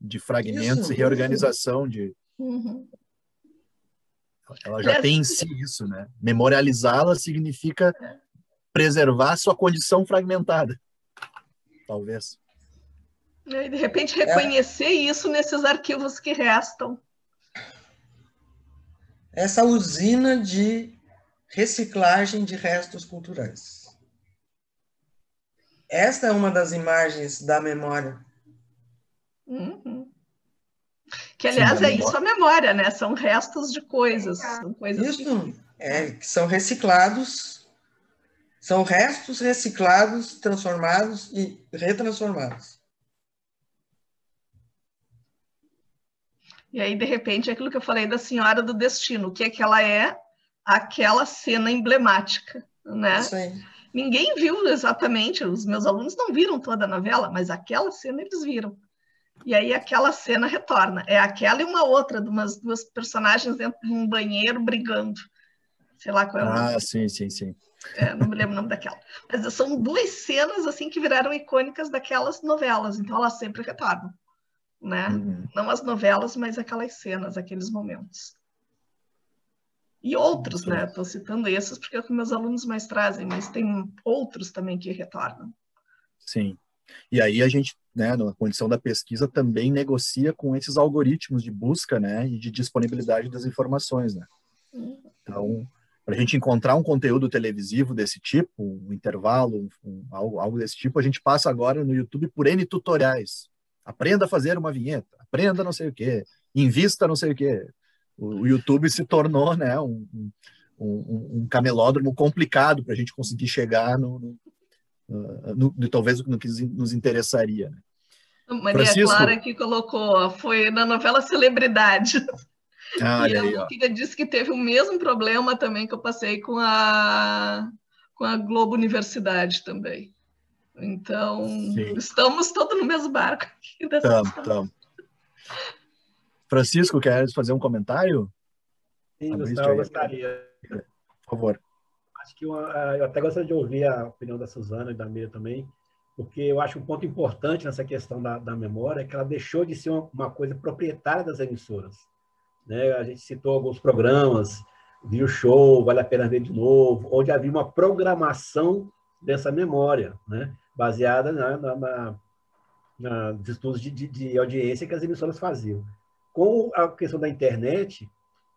Speaker 2: de fragmentos isso, e reorganização isso. de. Uhum. Ela já é. tem em si isso, né? Memorializá-la significa preservar sua condição fragmentada, talvez.
Speaker 4: E de repente reconhecer é. isso nesses arquivos que restam.
Speaker 3: Essa usina de reciclagem de restos culturais. Esta é uma das imagens da memória.
Speaker 4: Uhum. Que, aliás, Sim, é isso a memória, né? São restos de coisas. São coisas
Speaker 3: isso, que... é, que são reciclados, são restos reciclados, transformados e retransformados.
Speaker 4: E aí, de repente, é aquilo que eu falei da Senhora do Destino, o que é que ela é? Aquela cena emblemática, né? Ninguém viu exatamente, os meus alunos não viram toda a novela, mas aquela cena eles viram. E aí aquela cena retorna. É aquela e uma outra, de umas duas personagens dentro de um banheiro brigando. Sei lá qual é o
Speaker 2: nome. Ah, sim, sim, sim.
Speaker 4: É, não me lembro o nome daquela. Mas são duas cenas assim que viraram icônicas daquelas novelas, então elas sempre retornam. Né? Uhum. Não as novelas, mas aquelas cenas, aqueles momentos. E outros, né? Estou citando esses porque é o que meus alunos mais trazem, mas tem outros também que retornam.
Speaker 2: Sim. E aí a gente, né, na condição da pesquisa, também negocia com esses algoritmos de busca, né, e de disponibilidade das informações, né. Então, para a gente encontrar um conteúdo televisivo desse tipo, um intervalo, um, algo, algo desse tipo, a gente passa agora no YouTube por N tutoriais. Aprenda a fazer uma vinheta, aprenda não sei o quê, invista não sei o quê. O, YouTube se tornou, né, um, um, um camelódromo complicado para a gente conseguir chegar no, no, no, no, talvez no que nos interessaria. Né?
Speaker 4: Maria Francisco... Clara que colocou, foi na novela Celebridade.
Speaker 2: Ah, e a
Speaker 4: Luquinha disse que teve o mesmo problema também que eu passei com a, com a Globo Universidade também. Então, Sim. estamos todos no mesmo barco aqui.
Speaker 2: Estamos, estamos. Francisco, quer fazer um comentário?
Speaker 5: Sim, Gustavo, eu gostaria.
Speaker 2: Por favor
Speaker 5: acho que uma, eu até gostaria de ouvir a opinião da Suzana e da Miriam também, porque eu acho um ponto importante nessa questão da, da memória é que ela deixou de ser uma, uma, coisa proprietária das emissoras. Né? A gente citou alguns programas, viu show, vale a pena ver de novo, onde havia uma programação dessa memória, né? baseada na, na, na, estudos de, de, de audiência que as emissoras faziam. Com a questão da internet,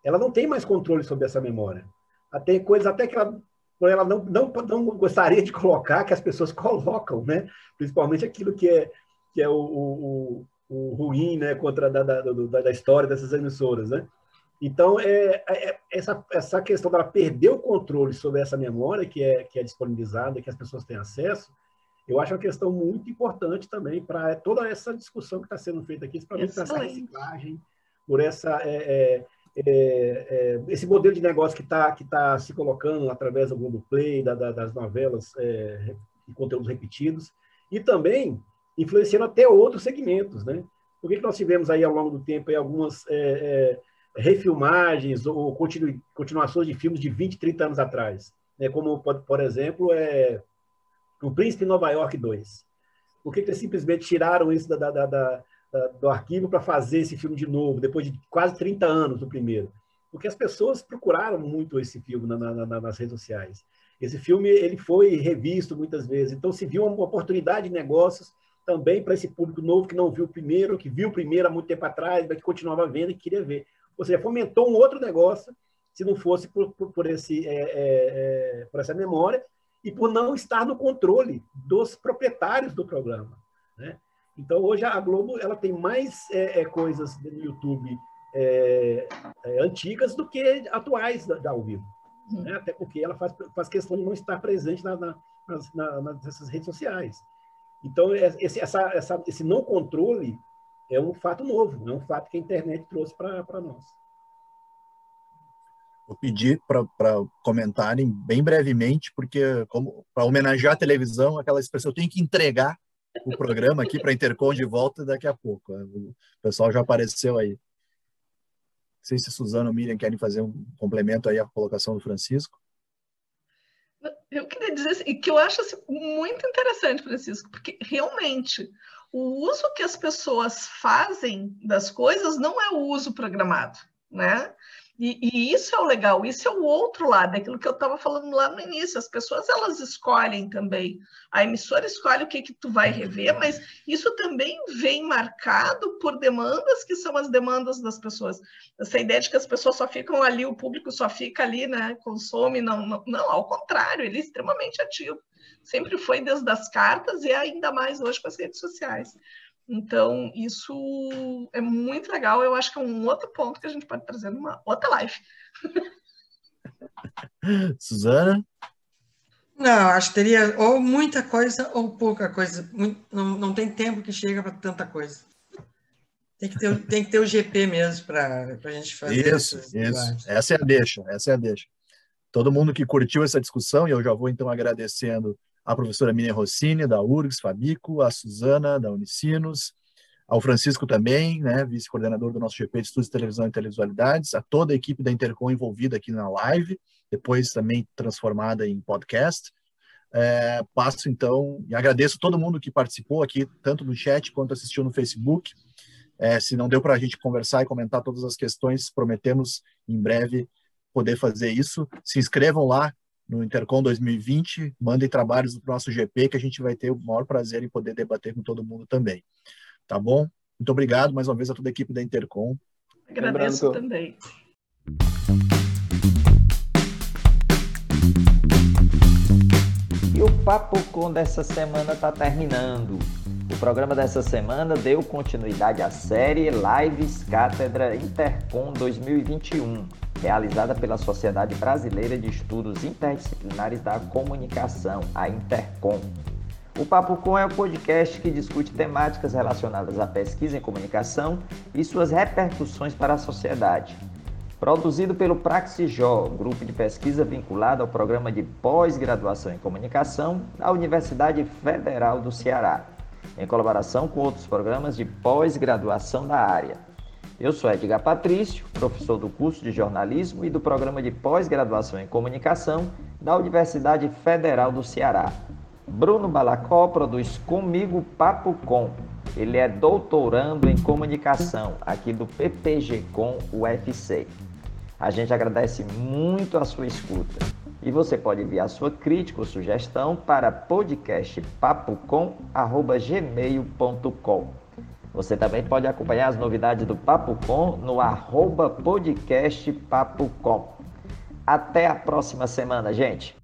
Speaker 5: ela não tem mais controle sobre essa memória. Até coisas até que ela ela não, não, não gostaria de colocar, que as pessoas colocam, né? principalmente aquilo que é, que é o, o, o ruim né? contra da, da, da, da história dessas emissoras. Né? Então, é, é, é, essa, essa questão dela perder o controle sobre essa memória que é, que é disponibilizada, que as pessoas têm acesso, eu acho uma questão muito importante também para toda essa discussão que está sendo feita aqui, principalmente por essa reciclagem, por essa é, é é, é, esse modelo de negócio que está que tá se colocando através do Globoplay, da, da, das novelas é, e conteúdos repetidos, e também influenciando até outros segmentos, né? Por que, que nós tivemos aí ao longo do tempo aí, algumas refilmagens ou continu, continuações de filmes de 20, 30 anos atrás? Né? Como, por, exemplo, é, O Príncipe Nova York 2. Por que, que simplesmente tiraram isso da, da, da do arquivo para fazer esse filme de novo, depois de quase 30 anos do primeiro. Porque as pessoas procuraram muito esse filme na, na, nas redes sociais. Esse filme ele foi revisto muitas vezes, então se viu uma oportunidade de negócios também para esse público novo que não viu o primeiro, que viu o primeiro há muito tempo atrás, mas que continuava vendo e queria ver. Ou seja, fomentou um outro negócio, se não fosse por, por, por esse, é, é, é, por essa memória e por não estar no controle dos proprietários do programa. Né? Então, hoje a Globo ela tem mais é, é, coisas no YouTube é, é, antigas do que atuais da, da ao vivo. Uhum. Né? Até porque ela faz, faz questão de não estar presente na, na, nas, na, nessas redes sociais. Então, é, esse, essa, essa, esse não controle é um fato novo, é um fato que a internet trouxe para nós.
Speaker 2: Vou pedir para comentarem bem brevemente, porque como para homenagear a televisão, aquela expressão, eu tenho que entregar o programa aqui para Intercom de volta daqui a pouco. O pessoal já apareceu aí. Não sei se Suzana ou Miriam querem fazer um complemento aí à colocação do Francisco.
Speaker 4: Eu queria dizer assim, que eu acho assim, muito interessante, Francisco, porque realmente o uso que as pessoas fazem das coisas não é o uso programado, né? E, e, isso é o legal, isso é o outro lado, aquilo que eu estava falando lá no início. As pessoas elas escolhem também. A emissora escolhe o que que tu vai rever, mas isso também vem marcado por demandas que são as demandas das pessoas. Essa ideia de que as pessoas só ficam ali, o público só fica ali, né? Consome, não, não, não ao contrário, ele é extremamente ativo. Sempre foi desde as cartas e ainda mais hoje com as redes sociais. Então, isso é muito legal. Eu acho que é um outro ponto que a gente pode trazer numa outra live.
Speaker 2: Suzana?
Speaker 3: Não, acho que teria ou muita coisa ou pouca coisa. Não, não tem tempo que chega para tanta coisa. Tem que, ter, tem que ter o GP mesmo para a gente fazer
Speaker 2: isso. Isso, essa é a deixa, essa é a deixa. Todo mundo que curtiu essa discussão, e eu já vou então agradecendo a professora Miriam Rossini, da URGS, Fabico, a Suzana, da Unicinos, ao Francisco também, né, vice-coordenador do nosso GP de Estudos de Televisão e Televisualidades, a toda a equipe da Intercom envolvida aqui na live, depois também transformada em podcast. É, passo então e agradeço todo mundo que participou aqui, tanto no chat quanto assistiu no Facebook. É, se não deu para a gente conversar e comentar todas as questões, prometemos em breve poder fazer isso. Se inscrevam lá no Intercom 2020, mandem trabalhos para o nosso GP, que a gente vai ter o maior prazer em poder debater com todo mundo também. Tá bom? Muito obrigado mais uma vez a toda a equipe da Intercom.
Speaker 4: Agradeço Lembrando também.
Speaker 1: E o Papo Com dessa semana está terminando. O programa dessa semana deu continuidade à série Lives Cátedra Intercom 2021, realizada pela Sociedade Brasileira de Estudos Interdisciplinares da Comunicação, a Intercom. O Papo Com é o podcast que discute temáticas relacionadas à pesquisa em comunicação e suas repercussões para a sociedade. Produzido pelo Praxijó, grupo de pesquisa vinculado ao programa de pós-graduação em comunicação da Universidade Federal do Ceará em colaboração com outros programas de pós-graduação da área. Eu sou Edgar Patrício, professor do curso de jornalismo e do programa de pós-graduação em comunicação da Universidade Federal do Ceará. Bruno Balacó produz comigo Papo Com. Ele é doutorando em comunicação aqui do PPG Com UFC. A gente agradece muito a sua escuta. E você pode enviar sua crítica ou sugestão para podcastpapocom.gmail.com. Você também pode acompanhar as novidades do Papo Com no arroba podcast Papo Com. Até a próxima semana, gente!